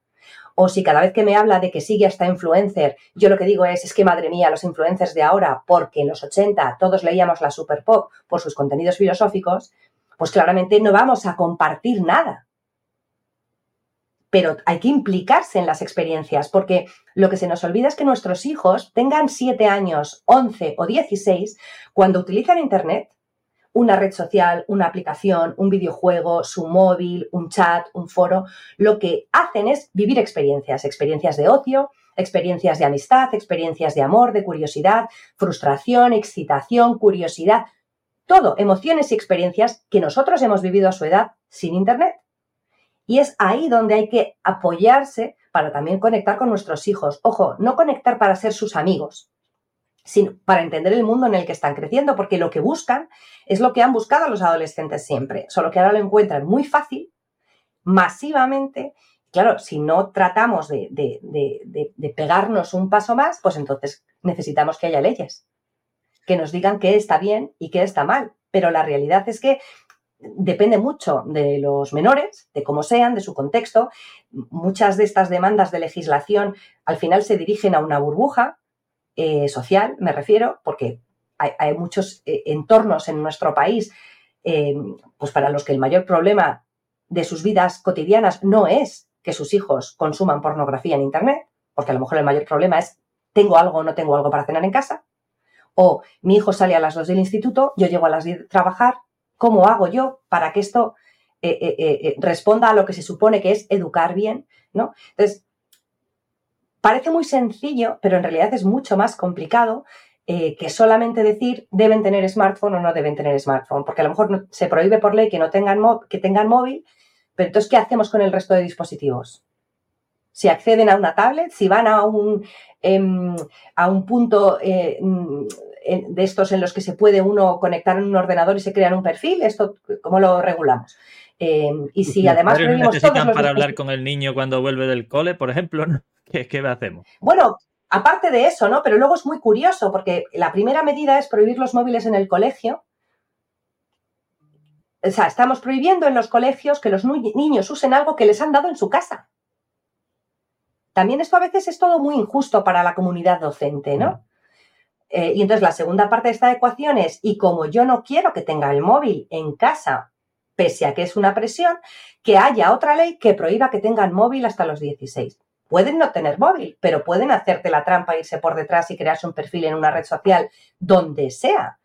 o si cada vez que me habla de que sigue hasta influencer, yo lo que digo es, es que madre mía, los influencers de ahora, porque en los 80 todos leíamos la Super Pop por sus contenidos filosóficos, pues claramente no vamos a compartir nada. Pero hay que implicarse en las experiencias, porque lo que se nos olvida es que nuestros hijos tengan 7 años, 11 o 16, cuando utilizan Internet, una red social, una aplicación, un videojuego, su móvil, un chat, un foro, lo que hacen es vivir experiencias, experiencias de ocio, experiencias de amistad, experiencias de amor, de curiosidad, frustración, excitación, curiosidad, todo, emociones y experiencias que nosotros hemos vivido a su edad sin Internet. Y es ahí donde hay que apoyarse para también conectar con nuestros hijos. Ojo, no conectar para ser sus amigos, sino para entender el mundo en el que están creciendo, porque lo que buscan es lo que han buscado los adolescentes siempre, solo que ahora lo encuentran muy fácil, masivamente. Claro, si no tratamos de, de pegarnos un paso más, pues entonces necesitamos que haya leyes que nos digan qué está bien y qué está mal. Pero la realidad es que depende mucho de los menores, de cómo sean, de su contexto. Muchas de estas demandas de legislación al final se dirigen a una burbuja, eh, social, me refiero, porque hay, muchos eh, entornos en nuestro país pues para los que el mayor problema de sus vidas cotidianas no es que sus hijos consuman pornografía en Internet, porque a lo mejor el mayor problema es tengo algo o no tengo algo para cenar en casa, o mi hijo sale a las 2 del instituto, yo llego a las 10 a trabajar, ¿cómo hago yo para que esto responda a lo que se supone que es educar bien? ¿no? Entonces, Parece muy sencillo, pero en realidad es mucho más complicado eh, que solamente decir deben tener smartphone o no deben tener smartphone, porque a lo mejor se prohíbe por ley que no tengan, que tengan móvil, pero entonces, ¿qué hacemos con el resto de dispositivos? Si acceden a una tablet, si van a un, em, a un punto eh, de estos en los que se puede uno conectar en un ordenador y se crean un perfil, ¿esto cómo lo regulamos? Em, y si además necesitan para hablar con el niño cuando vuelve del cole, por ejemplo, ¿qué, qué hacemos? Bueno, aparte de eso, ¿no? Pero luego es muy curioso porque la primera medida es prohibir los móviles en el colegio. O sea, estamos prohibiendo en los colegios que los niños usen algo que les han dado en su casa. También esto a veces es todo muy injusto para la comunidad docente, ¿no? Eh, y entonces la segunda parte de esta ecuación es, y como yo no quiero que tenga el móvil en casa pese a que es una presión, que haya otra ley que prohíba que tengan móvil hasta los 16. Pueden no tener móvil, pero pueden hacerte la trampa, irse por detrás y crearse un perfil en una red social donde sea.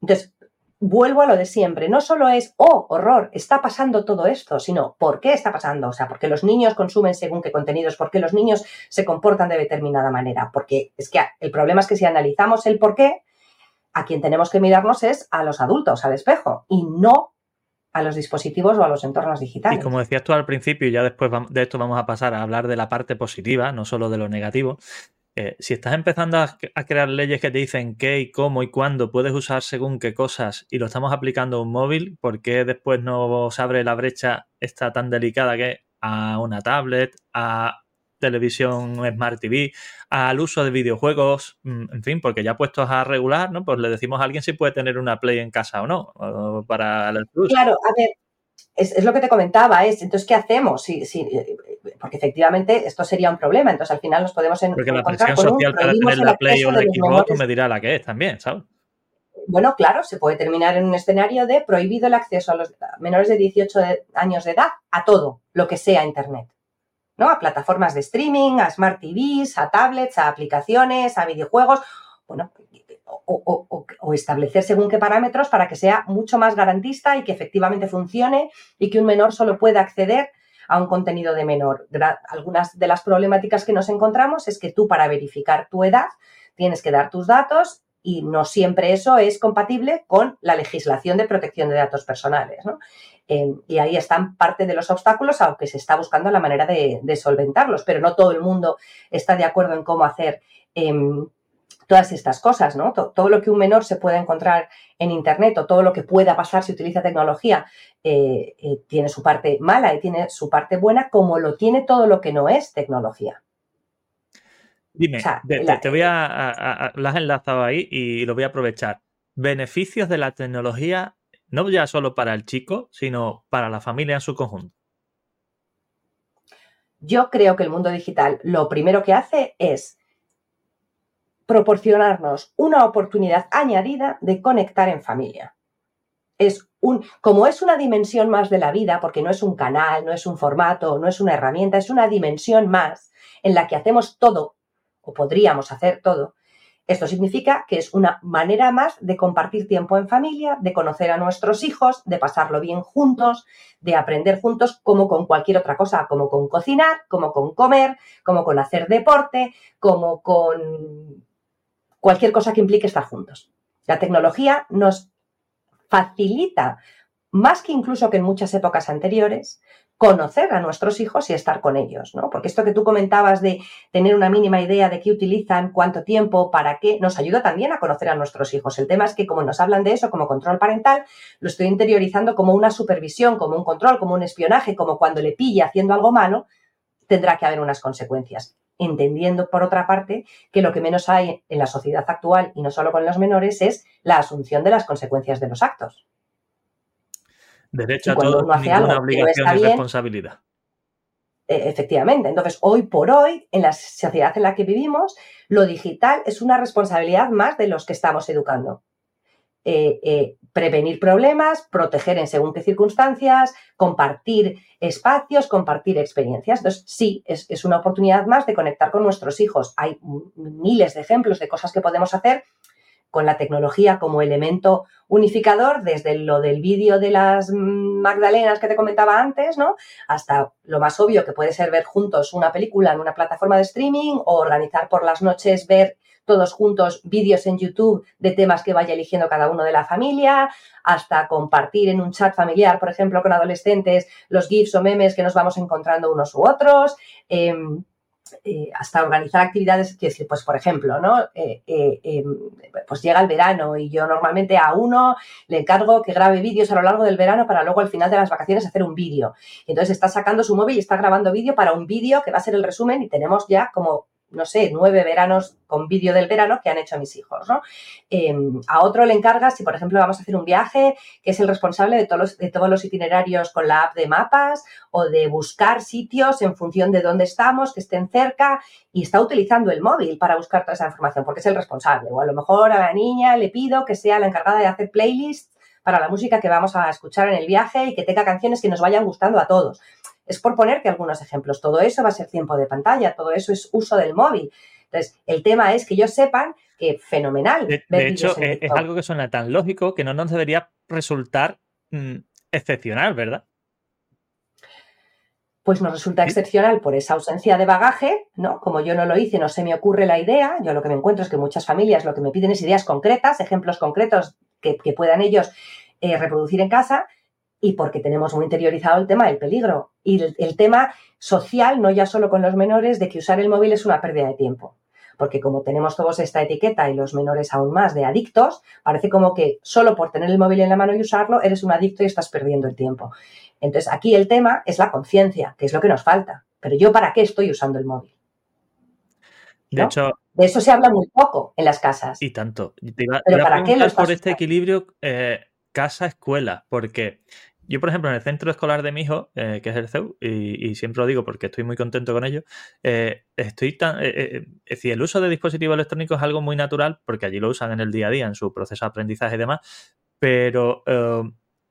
Entonces, vuelvo a lo de siempre. No solo es, oh, horror, está pasando todo esto, sino por qué está pasando. O sea, porque los niños consumen según qué contenidos, porque los niños se comportan de determinada manera. Porque es que el problema es que si analizamos el por qué, a quien tenemos que mirarnos es a los adultos, al espejo, y no a los dispositivos o a los entornos digitales. Y como decías tú al principio, y ya después de esto vamos a pasar a hablar de la parte positiva, no solo de lo negativo. Eh, si estás empezando a, crear leyes que te dicen qué y cómo y cuándo puedes usar según qué cosas y lo estamos aplicando a un móvil, ¿por qué después no se abre la brecha esta tan delicada que a una tablet, a televisión Smart TV, al uso de videojuegos, mm, en fin, porque ya puestos a regular, ¿no? Pues le decimos a alguien si puede tener una Play en casa o no, para el Claro, a ver, es, lo que te comentaba, es, entonces, ¿qué hacemos? Si, porque efectivamente esto sería un problema, entonces al final nos podemos en, Porque la presión social para tener la Play o la Xbox me dirá la que es también, ¿sabes? Bueno, claro, se puede terminar en un escenario de prohibido el acceso a los menores de 18 años de edad a todo lo que sea Internet. ¿No? A plataformas de streaming, a smart TVs, a tablets, a aplicaciones, a videojuegos, bueno, o, establecer según qué parámetros para que sea mucho más garantista y que efectivamente funcione y que un menor solo pueda acceder a un contenido de menor. Algunas de las problemáticas que nos encontramos es que tú para verificar tu edad tienes que dar tus datos y no siempre eso es compatible con la legislación de protección de datos personales. ¿no? Em, y ahí están parte de los obstáculos, aunque se está buscando la manera de, solventarlos, pero no todo el mundo está de acuerdo en cómo hacer em, todas estas cosas, ¿no? Todo, lo que un menor se pueda encontrar en Internet o todo lo que pueda pasar si utiliza tecnología eh, eh, tiene su parte mala y tiene su parte buena, como lo tiene todo lo que no es tecnología. Dime, te, voy a, Las has enlazado ahí y lo voy a aprovechar. Beneficios de la tecnología no ya solo para el chico, sino para la familia en su conjunto. Yo creo que el mundo digital lo primero que hace es proporcionarnos una oportunidad añadida de conectar en familia. Es un, como es una dimensión más de la vida, porque no es un canal, no es un formato, no es una herramienta, es una dimensión más en la que hacemos todo, o podríamos hacer todo, esto significa que es una manera más de compartir tiempo en familia, de conocer a nuestros hijos, de pasarlo bien juntos, de aprender juntos como con cualquier otra cosa, como con cocinar, como con comer, como con hacer deporte, como con cualquier cosa que implique estar juntos. La tecnología nos facilita, más que incluso que en muchas épocas anteriores, conocer a nuestros hijos y estar con ellos, ¿no? Porque esto que tú comentabas de tener una mínima idea de qué utilizan, cuánto tiempo, para qué, nos ayuda también a conocer a nuestros hijos. El tema es que como nos hablan de eso como control parental, lo estoy interiorizando como una supervisión, como un control, como un espionaje, como cuando le pilla haciendo algo malo, tendrá que haber unas consecuencias. Entendiendo, por otra parte, que lo que menos hay en la sociedad actual, y no solo con los menores, es la asunción de las consecuencias de los actos. Derecho a todo, ninguna obligación y responsabilidad. e, efectivamente. Entonces, hoy por hoy, en la sociedad en la que vivimos, lo digital es una responsabilidad más de los que estamos educando. Eh, eh, prevenir problemas, proteger en según qué circunstancias, compartir espacios, compartir experiencias. Entonces, sí, es, es, una oportunidad más de conectar con nuestros hijos. Hay miles de ejemplos de cosas que podemos hacer con la tecnología como elemento unificador, desde lo del vídeo de las Magdalenas que te comentaba antes, ¿no? Hasta lo más obvio que puede ser ver juntos una película en una plataforma de streaming o organizar por las noches ver todos juntos vídeos en YouTube de temas que vaya eligiendo cada uno de la familia, hasta compartir en un chat familiar, por ejemplo, con adolescentes, los GIFs o memes que nos vamos encontrando unos u otros. Eh, hasta organizar actividades, que pues por ejemplo, ¿no? Eh, eh, em, pues llega el verano y yo normalmente a uno le encargo que grabe vídeos a lo largo del verano para luego al final de las vacaciones hacer un vídeo. Entonces está sacando su móvil y está grabando vídeo para un vídeo que va a ser el resumen y tenemos ya como no sé, nueve veranos con vídeo del verano que han hecho mis hijos, ¿no? Em, a otro le encarga, si por ejemplo vamos a hacer un viaje, que es el responsable de todos, los, de todos los itinerarios con la app de mapas o de buscar sitios en función de dónde estamos, que estén cerca y está utilizando el móvil para buscar toda esa información porque es el responsable. O a lo mejor a la niña le pido que sea la encargada de hacer playlists para la música que vamos a escuchar en el viaje y que tenga canciones que nos vayan gustando a todos. Es por ponerte algunos ejemplos. Todo eso va a ser tiempo de pantalla, todo eso es uso del móvil. Entonces, el tema es que ellos sepan que fenomenal. De, hecho, es, algo que suena tan lógico que no nos debería resultar mm, excepcional, ¿verdad? Pues nos resulta excepcional por esa ausencia de bagaje, ¿no? Como yo no lo hice, no se me ocurre la idea. Yo lo que me encuentro es que muchas familias lo que me piden es ideas concretas, ejemplos concretos que, puedan ellos eh, reproducir en casa y porque tenemos muy interiorizado el tema del peligro y el, tema social, no ya solo con los menores, de que usar el móvil es una pérdida de tiempo. Porque como tenemos todos esta etiqueta y los menores aún más de adictos, parece como que solo por tener el móvil en la mano y usarlo eres un adicto y estás perdiendo el tiempo. Entonces aquí el tema es la conciencia, que es lo que nos falta. Pero yo para qué estoy usando el móvil. De hecho, de eso se habla muy poco en las casas. Y tanto. Pero ¿para qué lo por este equilibrio eh, casa-escuela? Porque yo, por ejemplo, en el centro escolar de mi hijo, eh, que es el CEU, y, siempre lo digo porque estoy muy contento con ello, eh, estoy tan. Eh, es decir, el uso de dispositivos electrónicos es algo muy natural porque allí lo usan en el día a día, en su proceso de aprendizaje y demás, pero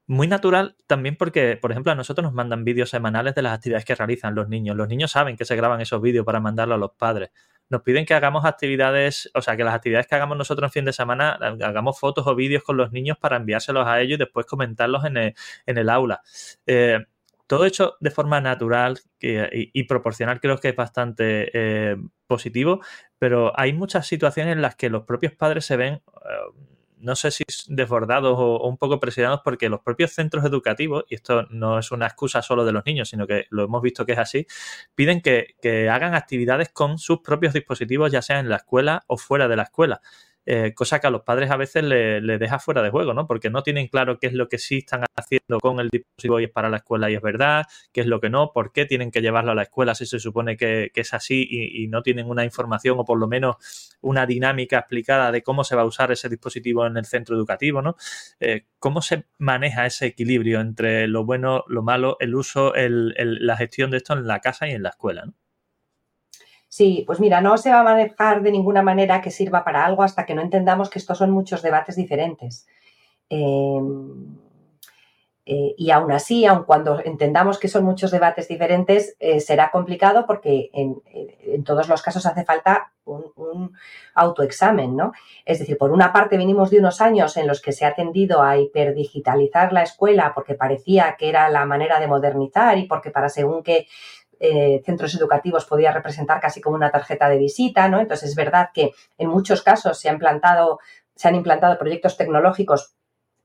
muy natural también porque, por ejemplo, a nosotros nos mandan vídeos semanales de las actividades que realizan los niños. Los niños saben que se graban esos vídeos para mandarlos a los padres nos piden que hagamos actividades, o sea, que las actividades que hagamos nosotros en fin de semana, hagamos fotos o vídeos con los niños para enviárselos a ellos y después comentarlos en el, aula. Eh, todo hecho de forma natural y, proporcional creo que es bastante eh, positivo, pero hay muchas situaciones en las que los propios padres se ven... Eh, no sé si desbordados o, un poco presionados porque los propios centros educativos, y esto no es una excusa solo de los niños, sino que lo hemos visto que es así, piden que, que hagan actividades con sus propios dispositivos, ya sea en la escuela o fuera de la escuela. Eh, cosa que a los padres a veces les le deja fuera de juego, ¿no? Porque no tienen claro qué es lo que sí están haciendo con el dispositivo y es para la escuela y es verdad, qué es lo que no, por qué tienen que llevarlo a la escuela si se supone que, es así y, no tienen una información o por lo menos una dinámica explicada de cómo se va a usar ese dispositivo en el centro educativo, ¿no? Eh, ¿Cómo se maneja ese equilibrio entre lo bueno, lo malo, el uso, la gestión de esto en la casa y en la escuela, ¿no? Sí, pues mira, no se va a manejar de ninguna manera que sirva para algo hasta que no entendamos que estos son muchos debates diferentes. Em, eh, y aún así, aun cuando entendamos que son muchos debates diferentes, eh, será complicado porque en, todos los casos hace falta un, autoexamen, ¿no? Es decir, por una parte venimos de unos años en los que se ha tendido a hiperdigitalizar la escuela porque parecía que era la manera de modernizar y porque para según que eh, centros educativos podía representar casi como una tarjeta de visita, ¿no? Entonces es verdad que en muchos casos se, ha implantado, se han implantado proyectos tecnológicos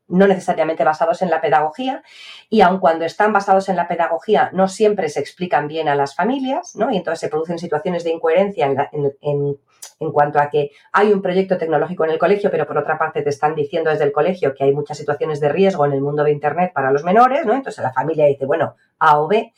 no necesariamente basados en la pedagogía, y aun cuando están basados en la pedagogía, no siempre se explican bien a las familias, ¿no? Y entonces se producen situaciones de incoherencia en, en, cuanto a que hay un proyecto tecnológico en el colegio, pero por otra parte te están diciendo desde el colegio que hay muchas situaciones de riesgo en el mundo de Internet para los menores, ¿no? Entonces la familia dice, bueno, A o B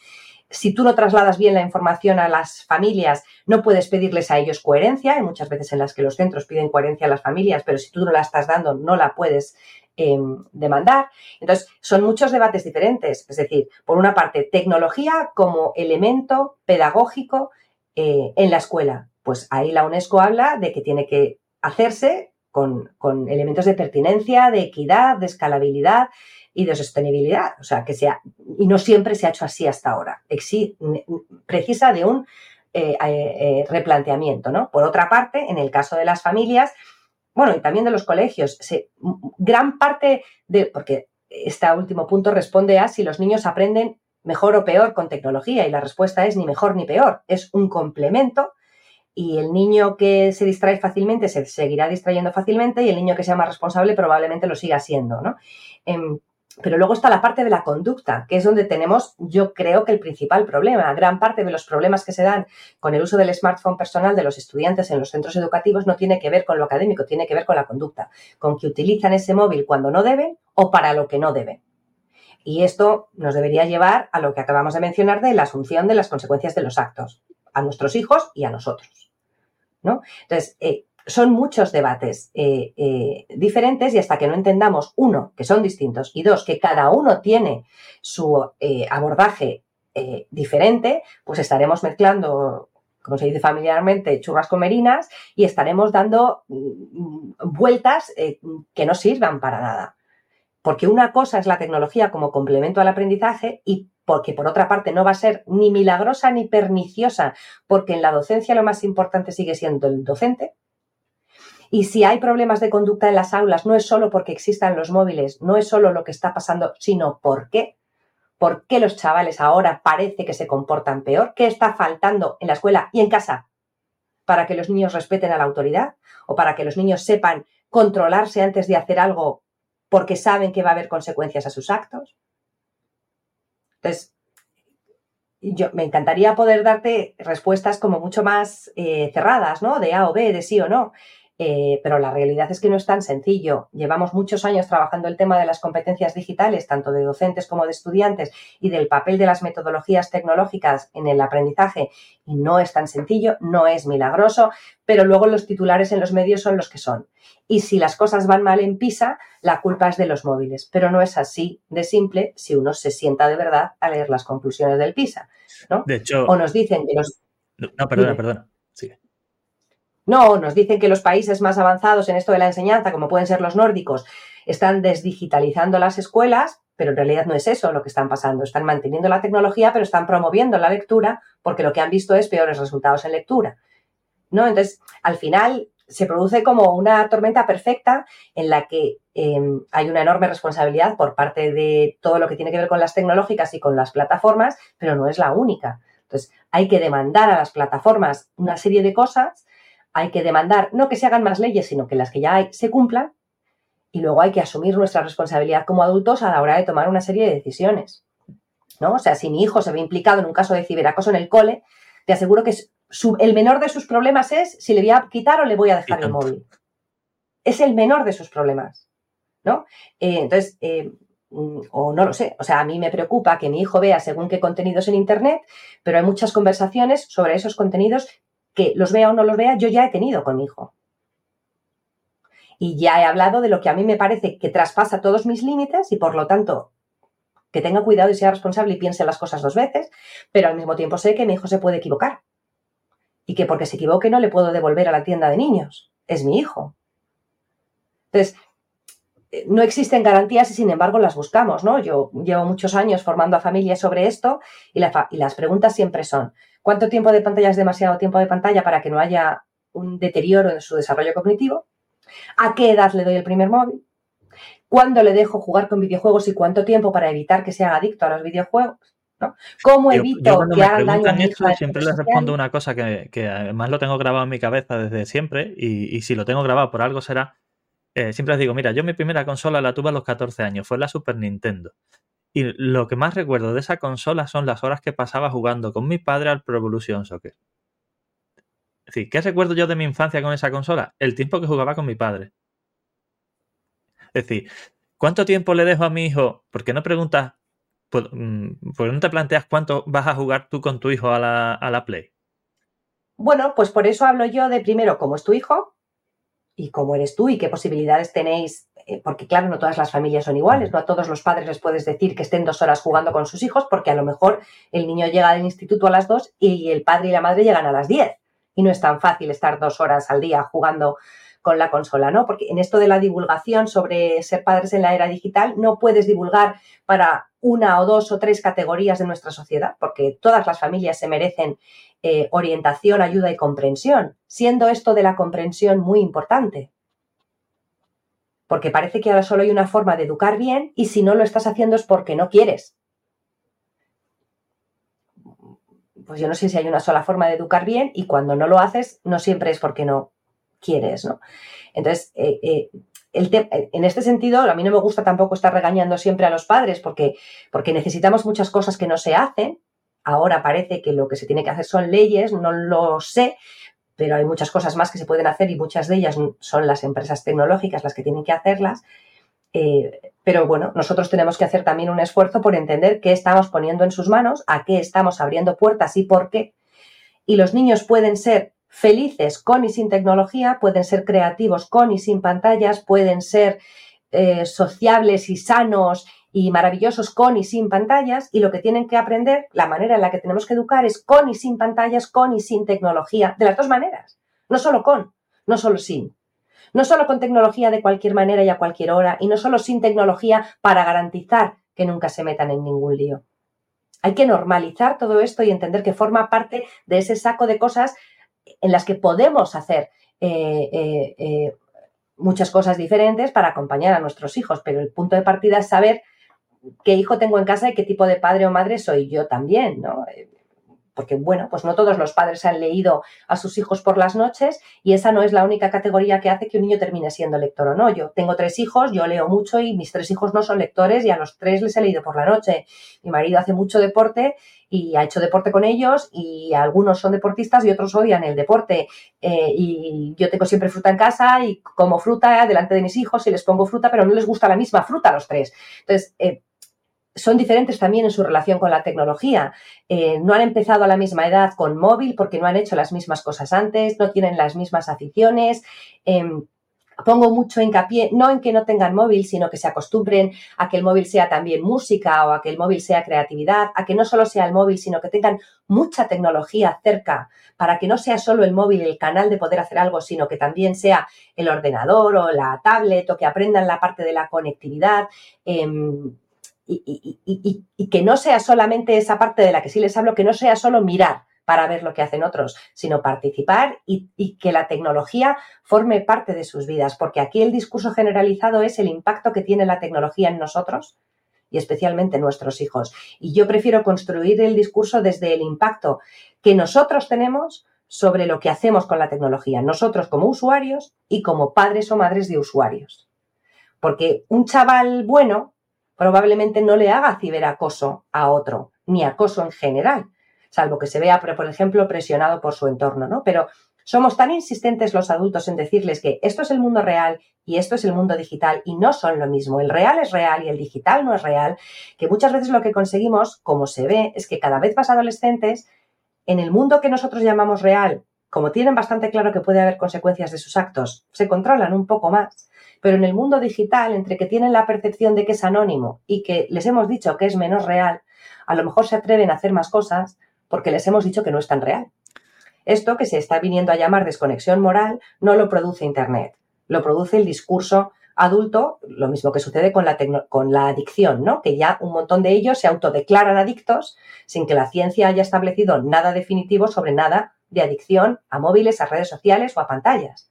si tú no trasladas bien la información a las familias, no puedes pedirles a ellos coherencia. Hay muchas veces en las que los centros piden coherencia a las familias, pero si tú no la estás dando, no la puedes em, demandar. Entonces, son muchos debates diferentes. Es decir, por una parte, tecnología como elemento pedagógico eh, en la escuela. Pues ahí la UNESCO habla de que tiene que hacerse con, con elementos de pertinencia, de equidad, de escalabilidad y de sostenibilidad. O sea, que sea, y no siempre se ha hecho así hasta ahora. precisa de un eh, eh, replanteamiento, ¿no? Por otra parte, en el caso de las familias, bueno, y también de los colegios, gran parte de, porque este último punto responde a si los niños aprenden mejor o peor con tecnología y la respuesta es ni mejor ni peor, es un complemento y el niño que se distrae fácilmente se seguirá distrayendo fácilmente y el niño que sea más responsable probablemente lo siga siendo, ¿no? Em, pero luego está la parte de la conducta, que es donde tenemos, yo creo que el principal problema. Gran parte de los problemas que se dan con el uso del smartphone personal de los estudiantes en los centros educativos no tiene que ver con lo académico, tiene que ver con la conducta, con que utilizan ese móvil cuando no deben o para lo que no deben. Y esto nos debería llevar a lo que acabamos de mencionar de la asunción de las consecuencias de los actos, a nuestros hijos y a nosotros. ¿no? Entonces, eh, son muchos debates eh, eh, diferentes y hasta que no entendamos, uno, que son distintos y dos, que cada uno tiene su abordaje diferente, pues estaremos mezclando, como se dice familiarmente, churras con merinas y estaremos dando mm, vueltas que no sirvan para nada. Porque una cosa es la tecnología como complemento al aprendizaje y porque por otra parte no va a ser ni milagrosa ni perniciosa, porque en la docencia lo más importante sigue siendo el docente. Y si hay problemas de conducta en las aulas, no es solo porque existan los móviles, no es solo lo que está pasando, sino por qué. ¿Por qué los chavales ahora parece que se comportan peor? ¿Qué está faltando en la escuela y en casa para que los niños respeten a la autoridad? ¿O para que los niños sepan controlarse antes de hacer algo porque saben que va a haber consecuencias a sus actos. Entonces, yo me encantaría poder darte respuestas como mucho más eh, cerradas, ¿no? De A o B, de sí o no. Eh, pero la realidad es que no es tan sencillo. Llevamos muchos años trabajando el tema de las competencias digitales, tanto de docentes como de estudiantes, y del papel de las metodologías tecnológicas en el aprendizaje, y no es tan sencillo, no es milagroso, pero luego los titulares en los medios son los que son. Y si las cosas van mal en PISA, la culpa es de los móviles, pero no es así de simple si uno se sienta de verdad a leer las conclusiones del PISA. ¿no? De hecho, o nos dicen que los... No, perdona, perdona. No, nos dicen que los países más avanzados en esto de la enseñanza, como pueden ser los nórdicos, están desdigitalizando las escuelas, pero en realidad no es eso lo que están pasando. Están manteniendo la tecnología, pero están promoviendo la lectura porque lo que han visto es peores resultados en lectura. ¿No? Entonces, al final se produce como una tormenta perfecta en la que em, hay una enorme responsabilidad por parte de todo lo que tiene que ver con las tecnológicas y con las plataformas, pero no es la única. Entonces, hay que demandar a las plataformas una serie de cosas hay que demandar no que se hagan más leyes, sino que las que ya hay se cumplan. Y luego hay que asumir nuestra responsabilidad como adultos a la hora de tomar una serie de decisiones. ¿no? O sea, si mi hijo se ve implicado en un caso de ciberacoso en el cole, te aseguro que el menor de sus problemas es si le voy a quitar o le voy a dejar el móvil. Es el menor de sus problemas. ¿no? Eh, entonces, eh, mm, o no lo sé, o sea, a mí me preocupa que mi hijo vea según qué contenidos en Internet, pero hay muchas conversaciones sobre esos contenidos que los vea o no los vea, yo ya he tenido con mi hijo. Y ya he hablado de lo que a mí me parece que traspasa todos mis límites y por lo tanto que tenga cuidado y sea responsable y piense las cosas dos veces, pero al mismo tiempo sé que mi hijo se puede equivocar y que porque se equivoque no le puedo devolver a la tienda de niños. Es mi hijo. Entonces, eh, no existen garantías y sin embargo las buscamos, ¿no? Yo llevo muchos años formando a familias sobre esto y, y las preguntas siempre son, ¿Cuánto tiempo de pantalla es demasiado tiempo de pantalla para que no haya un deterioro en su desarrollo cognitivo? ¿A qué edad le doy el primer móvil? ¿Cuándo le dejo jugar con videojuegos y cuánto tiempo para evitar que sea adicto a los videojuegos? ¿Cómo evito que hagan daño a esto, Siempre les respondo una cosa que, además lo tengo grabado en mi cabeza desde siempre y, si lo tengo grabado por algo será, eh, siempre les digo, mira, yo mi primera consola la tuve a los 14 años, fue la Super Nintendo. Y lo que más recuerdo de esa consola son las horas que pasaba jugando con mi padre al Pro Evolution Soccer. Es decir, ¿qué recuerdo yo de mi infancia con esa consola? El tiempo que jugaba con mi padre. Es decir, ¿cuánto tiempo le dejo a mi hijo? ¿Por qué no preguntas, pues, mm, por, qué no te planteas cuánto vas a jugar tú con tu hijo a la, a la Play? Bueno, pues por eso hablo yo de primero cómo es tu hijo y cómo eres tú y qué posibilidades tenéis porque claro, no todas las familias son iguales, no a todos los padres les puedes decir que estén dos horas jugando con sus hijos, porque a lo mejor el niño llega del instituto a las dos y el padre y la madre llegan a las diez. Y no es tan fácil estar dos horas al día jugando con la consola, ¿no? Porque en esto de la divulgación sobre ser padres en la era digital, no puedes divulgar para una o dos o tres categorías de nuestra sociedad, porque todas las familias se merecen eh, orientación, ayuda y comprensión, siendo esto de la comprensión muy importante. Porque parece que ahora solo hay una forma de educar bien y si no lo estás haciendo es porque no quieres. Pues yo no sé si hay una sola forma de educar bien y cuando no lo haces no siempre es porque no quieres, ¿no? Entonces, eh, eh, en este sentido, a mí no me gusta tampoco estar regañando siempre a los padres porque, porque necesitamos muchas cosas que no se hacen. Ahora parece que lo que se tiene que hacer son leyes, no lo sé, pero hay muchas cosas más que se pueden hacer y muchas de ellas son las empresas tecnológicas las que tienen que hacerlas. Eh, pero bueno, nosotros tenemos que hacer también un esfuerzo por entender qué estamos poniendo en sus manos, a qué estamos abriendo puertas y por qué. Y los niños pueden ser felices con y sin tecnología, pueden ser creativos con y sin pantallas, pueden ser eh, sociables y sanos y maravillosos con y sin pantallas y lo que tienen que aprender, la manera en la que tenemos que educar es con y sin pantallas, con y sin tecnología, de las dos maneras, no solo con, no solo sin. No solo con tecnología de cualquier manera y a cualquier hora, y no solo sin tecnología para garantizar que nunca se metan en ningún lío. Hay que normalizar todo esto y entender que forma parte de ese saco de cosas en las que podemos hacer eh, eh, eh, muchas cosas diferentes para acompañar a nuestros hijos, pero el punto de partida es saber qué hijo tengo en casa y qué tipo de padre o madre soy yo también, ¿no? porque bueno, pues no todos los padres han leído a sus hijos por las noches y esa no es la única categoría que hace que un niño termine siendo lector o no. Yo tengo tres hijos, yo leo mucho y mis tres hijos no son lectores y a los tres les he leído por la noche. Mi marido hace mucho deporte y ha hecho deporte con ellos y algunos son deportistas y otros odian el deporte. Eh, y yo tengo siempre fruta en casa y como fruta delante de mis hijos y les pongo fruta, pero no les gusta la misma fruta a los tres. Entonces, eh, son diferentes también en su relación con la tecnología. Eh, no han empezado a la misma edad con móvil porque no han hecho las mismas cosas antes, no tienen las mismas aficiones. Em, pongo mucho hincapié, no en que no tengan móvil, sino que se acostumbren a que el móvil sea también música o a que el móvil sea creatividad, a que no solo sea el móvil, sino que tengan mucha tecnología cerca, para que no sea solo el móvil el canal de poder hacer algo, sino que también sea el ordenador o la tablet o que aprendan la parte de la conectividad. Em, y, que no sea solamente esa parte de la que sí les hablo, que no sea solo mirar para ver lo que hacen otros, sino participar y, que la tecnología forme parte de sus vidas, porque aquí el discurso generalizado es el impacto que tiene la tecnología en nosotros y especialmente en nuestros hijos. Y yo prefiero construir el discurso desde el impacto que nosotros tenemos sobre lo que hacemos con la tecnología, nosotros como usuarios y como padres o madres de usuarios. Porque un chaval bueno probablemente no le haga ciberacoso a otro, ni acoso en general, salvo que se vea, por ejemplo, presionado por su entorno, ¿no? Pero somos tan insistentes los adultos en decirles que esto es el mundo real y esto es el mundo digital y no son lo mismo. El real es real y el digital no es real, que muchas veces lo que conseguimos, como se ve, es que cada vez más adolescentes, en el mundo que nosotros llamamos real, como tienen bastante claro que puede haber consecuencias de sus actos, se controlan un poco más pero en el mundo digital, entre que tienen la percepción de que es anónimo y que les hemos dicho que es menos real, a lo mejor se atreven a hacer más cosas porque les hemos dicho que no es tan real. Esto que se está viniendo a llamar desconexión moral no lo produce Internet, lo produce el discurso adulto, lo mismo que sucede con la, adicción, ¿no? que ya un montón de ellos se autodeclaran adictos sin que la ciencia haya establecido nada definitivo sobre nada de adicción a móviles, a redes sociales o a pantallas.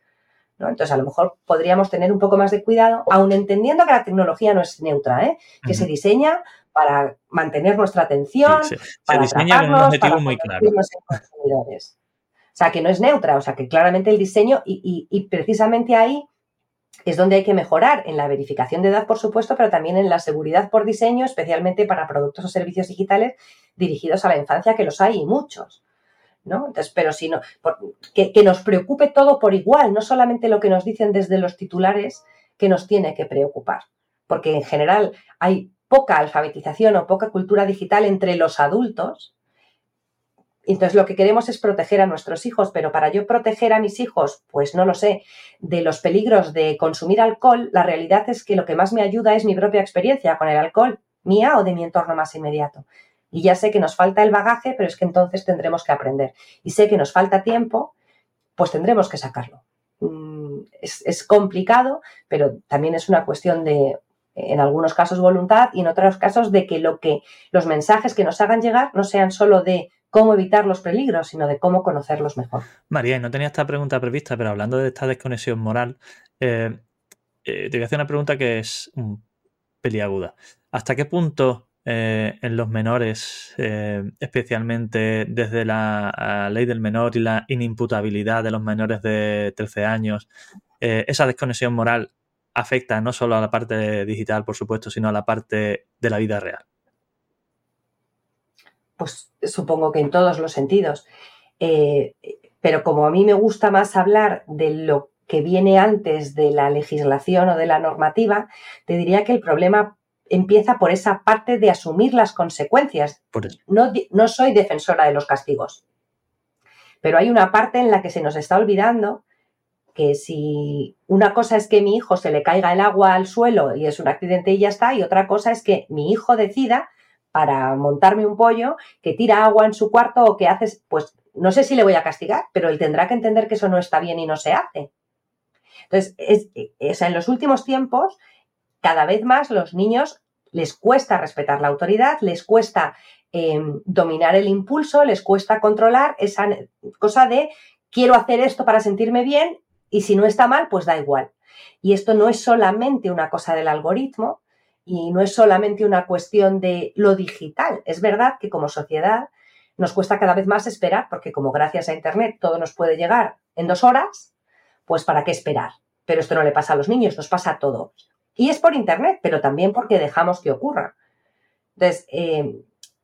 Entonces, a lo mejor podríamos tener un poco más de cuidado, aun entendiendo que la tecnología no es neutra, ¿eh? que se diseña para mantener nuestra atención, para se diseña con un objetivo muy claro. O sea, que no es neutra, o sea, que claramente el diseño, y, precisamente ahí es donde hay que mejorar en la verificación de edad, por supuesto, pero también en la seguridad por diseño, especialmente para productos o servicios digitales dirigidos a la infancia, que los hay y muchos. Entonces, pero si no, que, nos preocupe todo por igual, no solamente lo que nos dicen desde los titulares que nos tiene que preocupar, porque en general hay poca alfabetización o poca cultura digital entre los adultos entonces lo que queremos es proteger a nuestros hijos, pero para yo proteger a mis hijos, pues no lo sé, de los peligros de consumir alcohol, la realidad es que lo que más me ayuda es mi propia experiencia con el alcohol, mía o de mi entorno más inmediato. Y ya sé que nos falta el bagaje, pero es que entonces tendremos que aprender. Y sé que nos falta tiempo, pues tendremos que sacarlo. Mm, es, es complicado, pero también es una cuestión de, en algunos casos voluntad y en otros casos de que lo que los mensajes que nos hagan llegar no sean solo de cómo evitar los peligros, sino de cómo conocerlos mejor. María, y no tenía esta pregunta prevista, pero hablando de esta desconexión moral, eh, eh, te voy a hacer una pregunta que es peliaguda. ¿Hasta qué punto eh, en los menores, especialmente desde la ley del menor y la inimputabilidad de los menores de 13 años, esa desconexión moral afecta no solo a la parte digital, por supuesto, sino a la parte de la vida real? pues supongo que en todos los sentidos. Eh, pero como a mí me gusta más hablar de lo que viene antes de la legislación o de la normativa, te diría que el problema empieza por esa parte de asumir las consecuencias. No, no soy defensora de los castigos, pero hay una parte en la que se nos está olvidando que si una cosa es que mi hijo se le caiga el agua al suelo y es un accidente y ya está, y otra cosa es que mi hijo decida para montarme un pollo, que tira agua en su cuarto o que haces, pues no sé si le voy a castigar, pero él tendrá que entender que eso no está bien y no se hace. Entonces, es, en los últimos tiempos, cada vez más los niños les cuesta respetar la autoridad, les cuesta em, dominar el impulso, les cuesta controlar esa cosa de quiero hacer esto para sentirme bien y si no está mal, pues da igual. Y esto no es solamente una cosa del algoritmo, y no es solamente una cuestión de lo digital. Es verdad que como sociedad nos cuesta cada vez más esperar, porque como gracias a Internet todo nos puede llegar en dos horas, pues ¿para qué esperar? Pero esto no le pasa a los niños, nos pasa a todos. Y es por Internet, pero también porque dejamos que ocurra. Entonces, eh,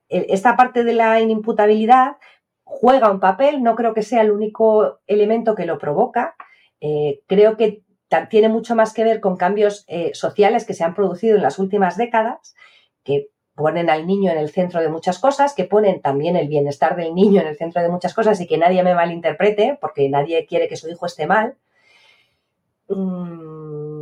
esta parte de la inimputabilidad juega un papel, no creo que sea el único elemento que lo provoca. Eh, creo que tiene mucho más que ver con cambios eh, sociales que se han producido en las últimas décadas, que ponen al niño en el centro de muchas cosas, que ponen también el bienestar del niño en el centro de muchas cosas y que nadie me malinterprete, porque nadie quiere que su hijo esté mal. Mm,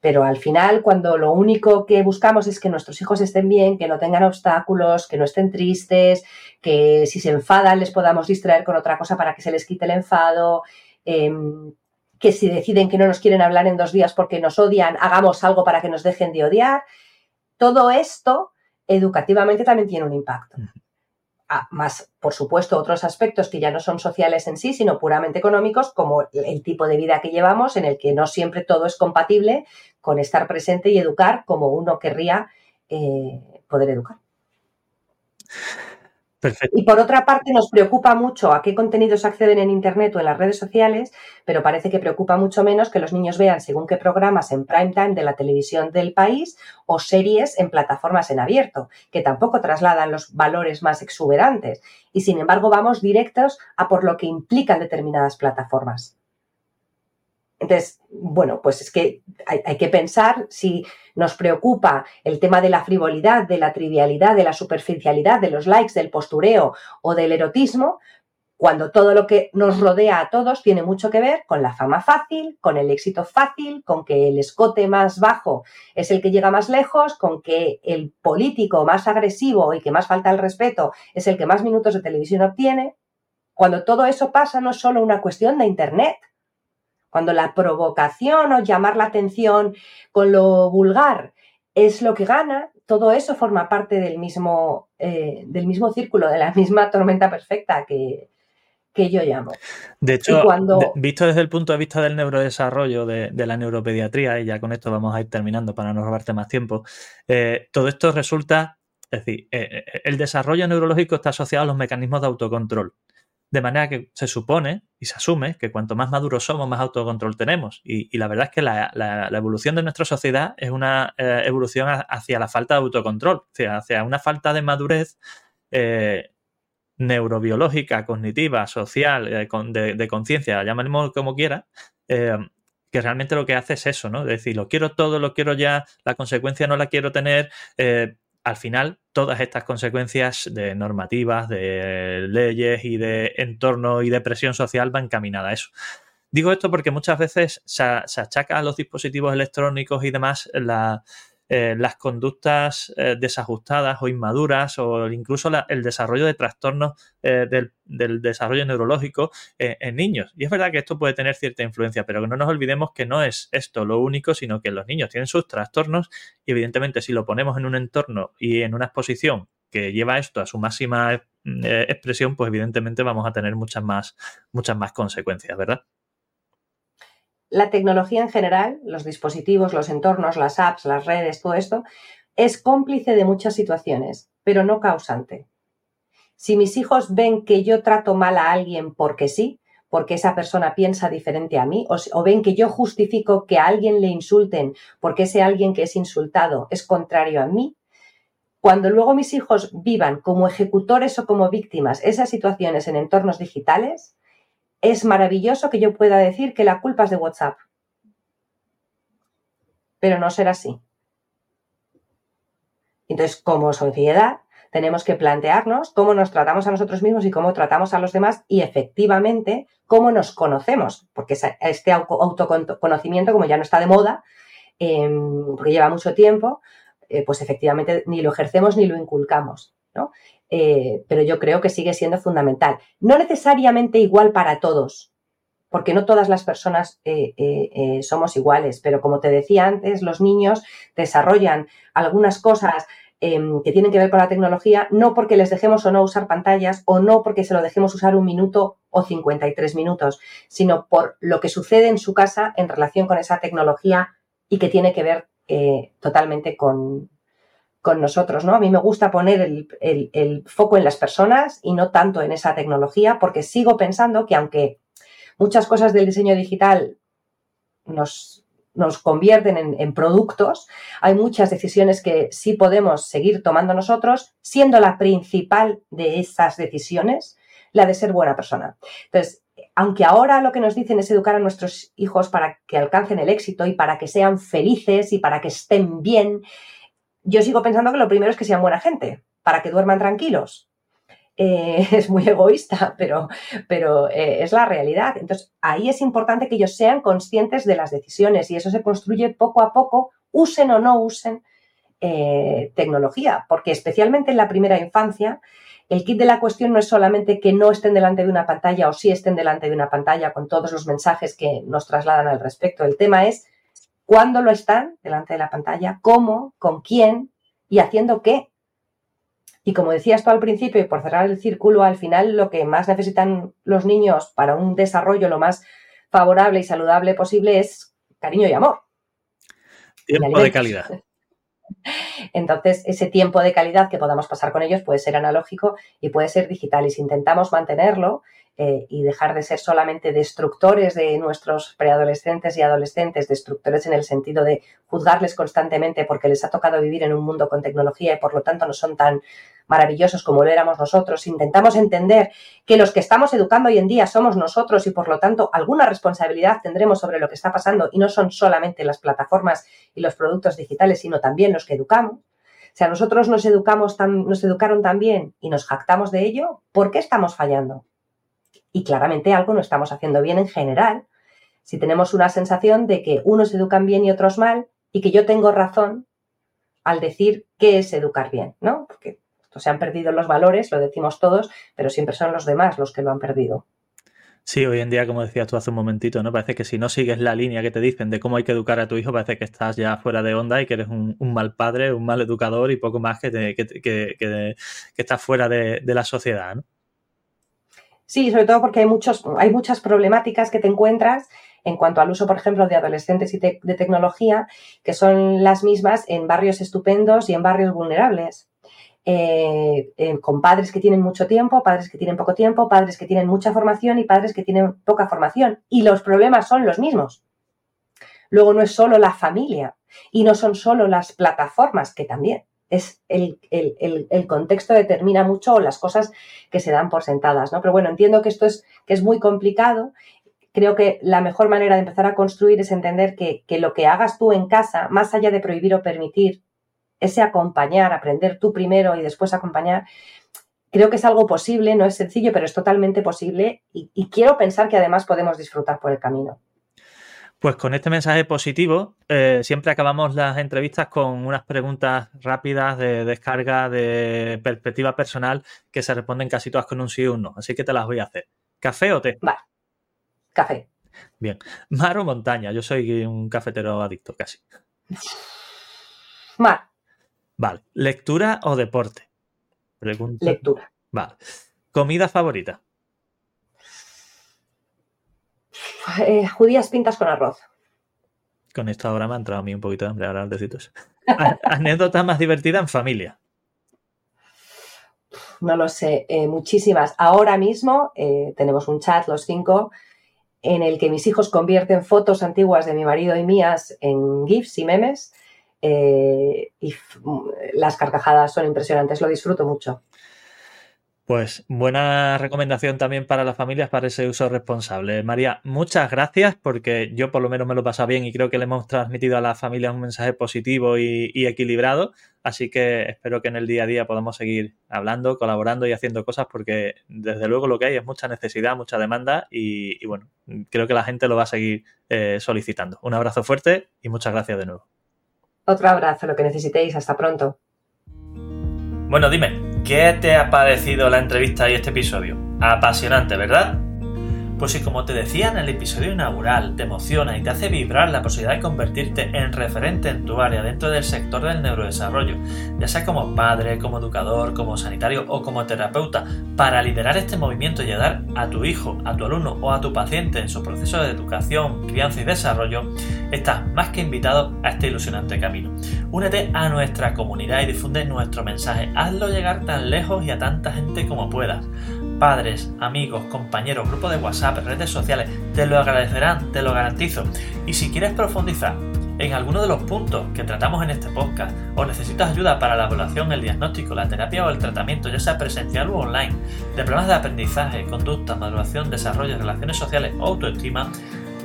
pero al final, cuando lo único que buscamos es que nuestros hijos estén bien, que no tengan obstáculos, que no estén tristes, que si se enfadan les podamos distraer con otra cosa para que se les quite el enfado, em, que si deciden que no nos quieren hablar en dos días porque nos odian, hagamos algo para que nos dejen de odiar. Todo esto educativamente también tiene un impacto. Más, por supuesto, otros aspectos que ya no son sociales en sí, sino puramente económicos, como el tipo de vida que llevamos, en el que no siempre todo es compatible con estar presente y educar como uno querría eh, poder educar. Y por otra parte, nos preocupa mucho a qué contenidos acceden en Internet o en las redes sociales, pero parece que preocupa mucho menos que los niños vean según qué programas en prime time de la televisión del país o series en plataformas en abierto, que tampoco trasladan los valores más exuberantes. Y sin embargo, vamos directos a por lo que implican determinadas plataformas. Entonces, bueno, pues es que hay, que pensar si nos preocupa el tema de la frivolidad, de la trivialidad, de la superficialidad, de los likes, del postureo o del erotismo, cuando todo lo que nos rodea a todos tiene mucho que ver con la fama fácil, con el éxito fácil, con que el escote más bajo es el que llega más lejos, con que el político más agresivo y que más falta el respeto es el que más minutos de televisión obtiene. Cuando todo eso pasa no es solo una cuestión de Internet, cuando la provocación o llamar la atención con lo vulgar es lo que gana, todo eso forma parte del mismo, eh, del mismo círculo, de la misma tormenta perfecta que, que yo llamo. De hecho, visto desde el punto de vista del neurodesarrollo de, la neuropediatría, y ya con esto vamos a ir terminando para no robarte más tiempo, eh, todo esto resulta, es decir, eh, el desarrollo neurológico está asociado a los mecanismos de autocontrol. De manera que se supone y se asume que cuanto más maduros somos, más autocontrol tenemos. Y, la verdad es que la, evolución de nuestra sociedad es una eh, evolución hacia la falta de autocontrol, hacia, una falta de madurez eh, neurobiológica, cognitiva, social, eh, de, conciencia, llamémoslo como quiera, que realmente lo que hace es eso, ¿no? Es decir, lo quiero todo, lo quiero ya, la consecuencia no la quiero tener. al final, todas estas consecuencias de normativas, de leyes y de entorno y de presión social va encaminada a eso. Digo esto porque muchas veces se, achaca a los dispositivos electrónicos y demás la, eh, las conductas eh, desajustadas o inmaduras o incluso el desarrollo de trastornos eh, del, desarrollo neurológico en niños. Y es verdad que esto puede tener cierta influencia, pero que no nos olvidemos que no es esto lo único, sino que los niños tienen sus trastornos y evidentemente si lo ponemos en un entorno y en una exposición que lleva esto a su máxima expresión, pues evidentemente vamos a tener muchas más, muchas más consecuencias, ¿verdad? La tecnología en general, los dispositivos, los entornos, las apps, las redes, todo esto, es cómplice de muchas situaciones, pero no causante. Si mis hijos ven que yo trato mal a alguien porque sí, porque esa persona piensa diferente a mí, o, ven que yo justifico que a alguien le insulten porque ese alguien que es insultado es contrario a mí, cuando luego mis hijos vivan como ejecutores o como víctimas esas situaciones en entornos digitales, es maravilloso que yo pueda decir que la culpa es de WhatsApp. Pero no será así. Entonces, como sociedad, tenemos que plantearnos cómo nos tratamos a nosotros mismos y cómo tratamos a los demás y efectivamente cómo nos conocemos, porque este autoconocimiento, como ya no está de moda, em, porque lleva mucho tiempo, eh, pues efectivamente ni lo ejercemos ni lo inculcamos. ¿no? Eh, pero yo creo que sigue siendo fundamental. No necesariamente igual para todos, porque no todas las personas eh, eh, somos iguales, pero como te decía antes, los niños desarrollan algunas cosas em, que tienen que ver con la tecnología, no porque les dejemos o no usar pantallas o no porque se lo dejemos usar un minuto o 53 minutos, sino por lo que sucede en su casa en relación con esa tecnología y que tiene que ver totalmente con, con nosotros, ¿no? A mí me gusta poner el, foco en las personas y no tanto en esa tecnología, porque sigo pensando que aunque muchas cosas del diseño digital nos, nos convierten en, en, productos, hay muchas decisiones que sí podemos seguir tomando nosotros, siendo la principal de esas decisiones la de ser buena persona. Entonces, aunque ahora lo que nos dicen es educar a nuestros hijos para que alcancen el éxito y para que sean felices y para que estén bien yo sigo pensando que lo primero es que sean buena gente, para que duerman tranquilos. Eh, es muy egoísta, pero, pero eh, es la realidad. Entonces, ahí es importante que ellos sean conscientes de las decisiones y eso se construye poco a poco, usen o no usen eh, tecnología, porque especialmente en la primera infancia, el kit de la cuestión no es solamente que no estén delante de una pantalla o sí estén delante de una pantalla con todos los mensajes que nos trasladan al respecto. El tema es cuándo lo están delante de la pantalla, cómo, con quién y haciendo qué. Y como decías tú al principio, y por cerrar el círculo, al final lo que más necesitan los niños para un desarrollo lo más favorable y saludable posible es cariño y amor. Tiempo de calidad. Entonces, ese tiempo de calidad que podamos pasar con ellos puede ser analógico y puede ser digital. Y si intentamos mantenerlo, eh, y dejar de ser solamente destructores de nuestros preadolescentes y adolescentes, destructores en el sentido de juzgarles constantemente porque les ha tocado vivir en un mundo con tecnología y por lo tanto no son tan maravillosos como lo éramos nosotros. Intentamos entender que los que estamos educando hoy en día somos nosotros y por lo tanto alguna responsabilidad tendremos sobre lo que está pasando y no son solamente las plataformas y los productos digitales, sino también los que educamos. O sea, nosotros nos educamos tan, nos educaron tan bien y nos jactamos de ello, ¿por qué estamos fallando? Y claramente algo no estamos haciendo bien en general. Si tenemos una sensación de que unos educan bien y otros mal y que yo tengo razón al decir qué es educar bien, ¿no? Porque se han perdido los valores, lo decimos todos, pero siempre son los demás los que lo han perdido. Sí, hoy en día, como decías tú hace un momentito, ¿no? Parece que si no sigues la línea que te dicen de cómo hay que educar a tu hijo, parece que estás ya fuera de onda y que eres un, mal padre, un mal educador y poco más que, que, estás fuera de, de la sociedad, ¿no? Sí, sobre todo porque hay, muchos, hay muchas problemáticas que te encuentras en cuanto al uso, por ejemplo, de adolescentes y de tecnología, que son las mismas en barrios estupendos y en barrios vulnerables. Eh, eh, con padres que tienen mucho tiempo, padres que tienen poco tiempo, padres que tienen mucha formación y padres que tienen poca formación. Y los problemas son los mismos. Luego no es solo la familia y no son solo las plataformas, que también es el, contexto determina mucho las cosas que se dan por sentadas, ¿no? Pero bueno, entiendo que esto es, que es muy complicado. Creo que la mejor manera de empezar a construir es entender que, lo que hagas tú en casa, más allá de prohibir o permitir, ese acompañar, aprender tú primero y después acompañar, creo que es algo posible, no es sencillo, pero es totalmente posible y, quiero pensar que además podemos disfrutar por el camino. Pues con este mensaje positivo, eh, siempre acabamos las entrevistas con unas preguntas rápidas de descarga, de perspectiva personal, que se responden casi todas con un sí o un no. Así que te las voy a hacer. ¿Café o té? Vale. Café. Bien. ¿Mar o montaña? Yo soy un cafetero adicto, casi. Mar. Vale. ¿Lectura o deporte? Lectura. Vale. ¿Comida favorita? Eh, judías pintas con arroz. Con esto ahora me ha entrado a mí un poquito de hambre, ahora besitos. ¿Anécdota más divertida en familia? No lo sé, eh, muchísimas. Ahora mismo eh, tenemos un chat, los cinco, en el que mis hijos convierten fotos antiguas de mi marido y mías en GIFs y memes y las carcajadas son impresionantes, lo disfruto mucho. Pues buena recomendación también para las familias para ese uso responsable. María, muchas gracias porque yo por lo menos me lo he pasado bien y creo que le hemos transmitido a las familias un mensaje positivo y, equilibrado. Así que espero que en el día a día podamos seguir hablando, colaborando y haciendo cosas porque desde luego lo que hay es mucha necesidad, mucha demanda y, bueno, creo que la gente lo va a seguir eh, solicitando. Un abrazo fuerte y muchas gracias de nuevo. Otro abrazo, lo que necesitéis. Hasta pronto. Bueno, dime, ¿qué te ha parecido la entrevista y este episodio? Apasionante, ¿verdad? Pues si como te decía en el episodio inaugural, te emociona y te hace vibrar la posibilidad de convertirte en referente en tu área dentro del sector del neurodesarrollo, ya sea como padre, como educador, como sanitario o como terapeuta, para liderar este movimiento y ayudar a tu hijo, a tu alumno o a tu paciente en su proceso de educación, crianza y desarrollo, estás más que invitado a este ilusionante camino. Únete a nuestra comunidad y difunde nuestro mensaje. Hazlo llegar tan lejos y a tanta gente como puedas padres, amigos, compañeros, grupo de WhatsApp, redes sociales, te lo agradecerán, te lo garantizo. Y si quieres profundizar en alguno de los puntos que tratamos en este podcast o necesitas ayuda para la evaluación, el diagnóstico, la terapia o el tratamiento, ya sea presencial o online, de problemas de aprendizaje, conducta, maduración, desarrollo, relaciones sociales o autoestima,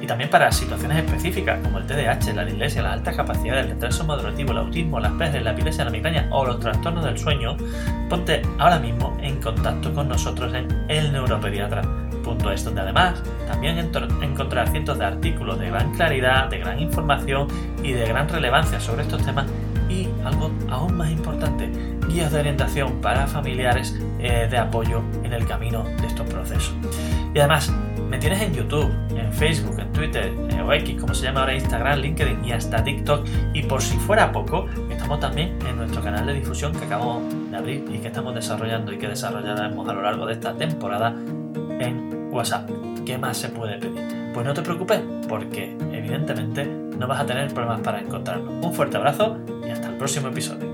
y también para situaciones específicas como el TDAH, la dislexia, la alta capacidad, el retraso madurativo, el autismo, las PES, la epilepsia, la migraña o los trastornos del sueño, ponte ahora mismo en contacto con nosotros en elneuropediatra.es, donde además también encontrarás cientos de artículos de gran claridad, de gran información y de gran relevancia sobre estos temas y algo aún más importante, guías de orientación para familiares eh, de apoyo en el camino de estos procesos. Y además, me tienes en YouTube, en Facebook, en Twitter, en o como se llama ahora Instagram, LinkedIn y hasta TikTok. Y por si fuera poco, estamos también en nuestro canal de difusión que acabamos de abrir y que estamos desarrollando y que desarrollaremos a lo largo de esta temporada en WhatsApp. ¿Qué más se puede pedir? Pues no te preocupes, porque evidentemente no vas a tener problemas para encontrarnos. Un fuerte abrazo y hasta el próximo episodio.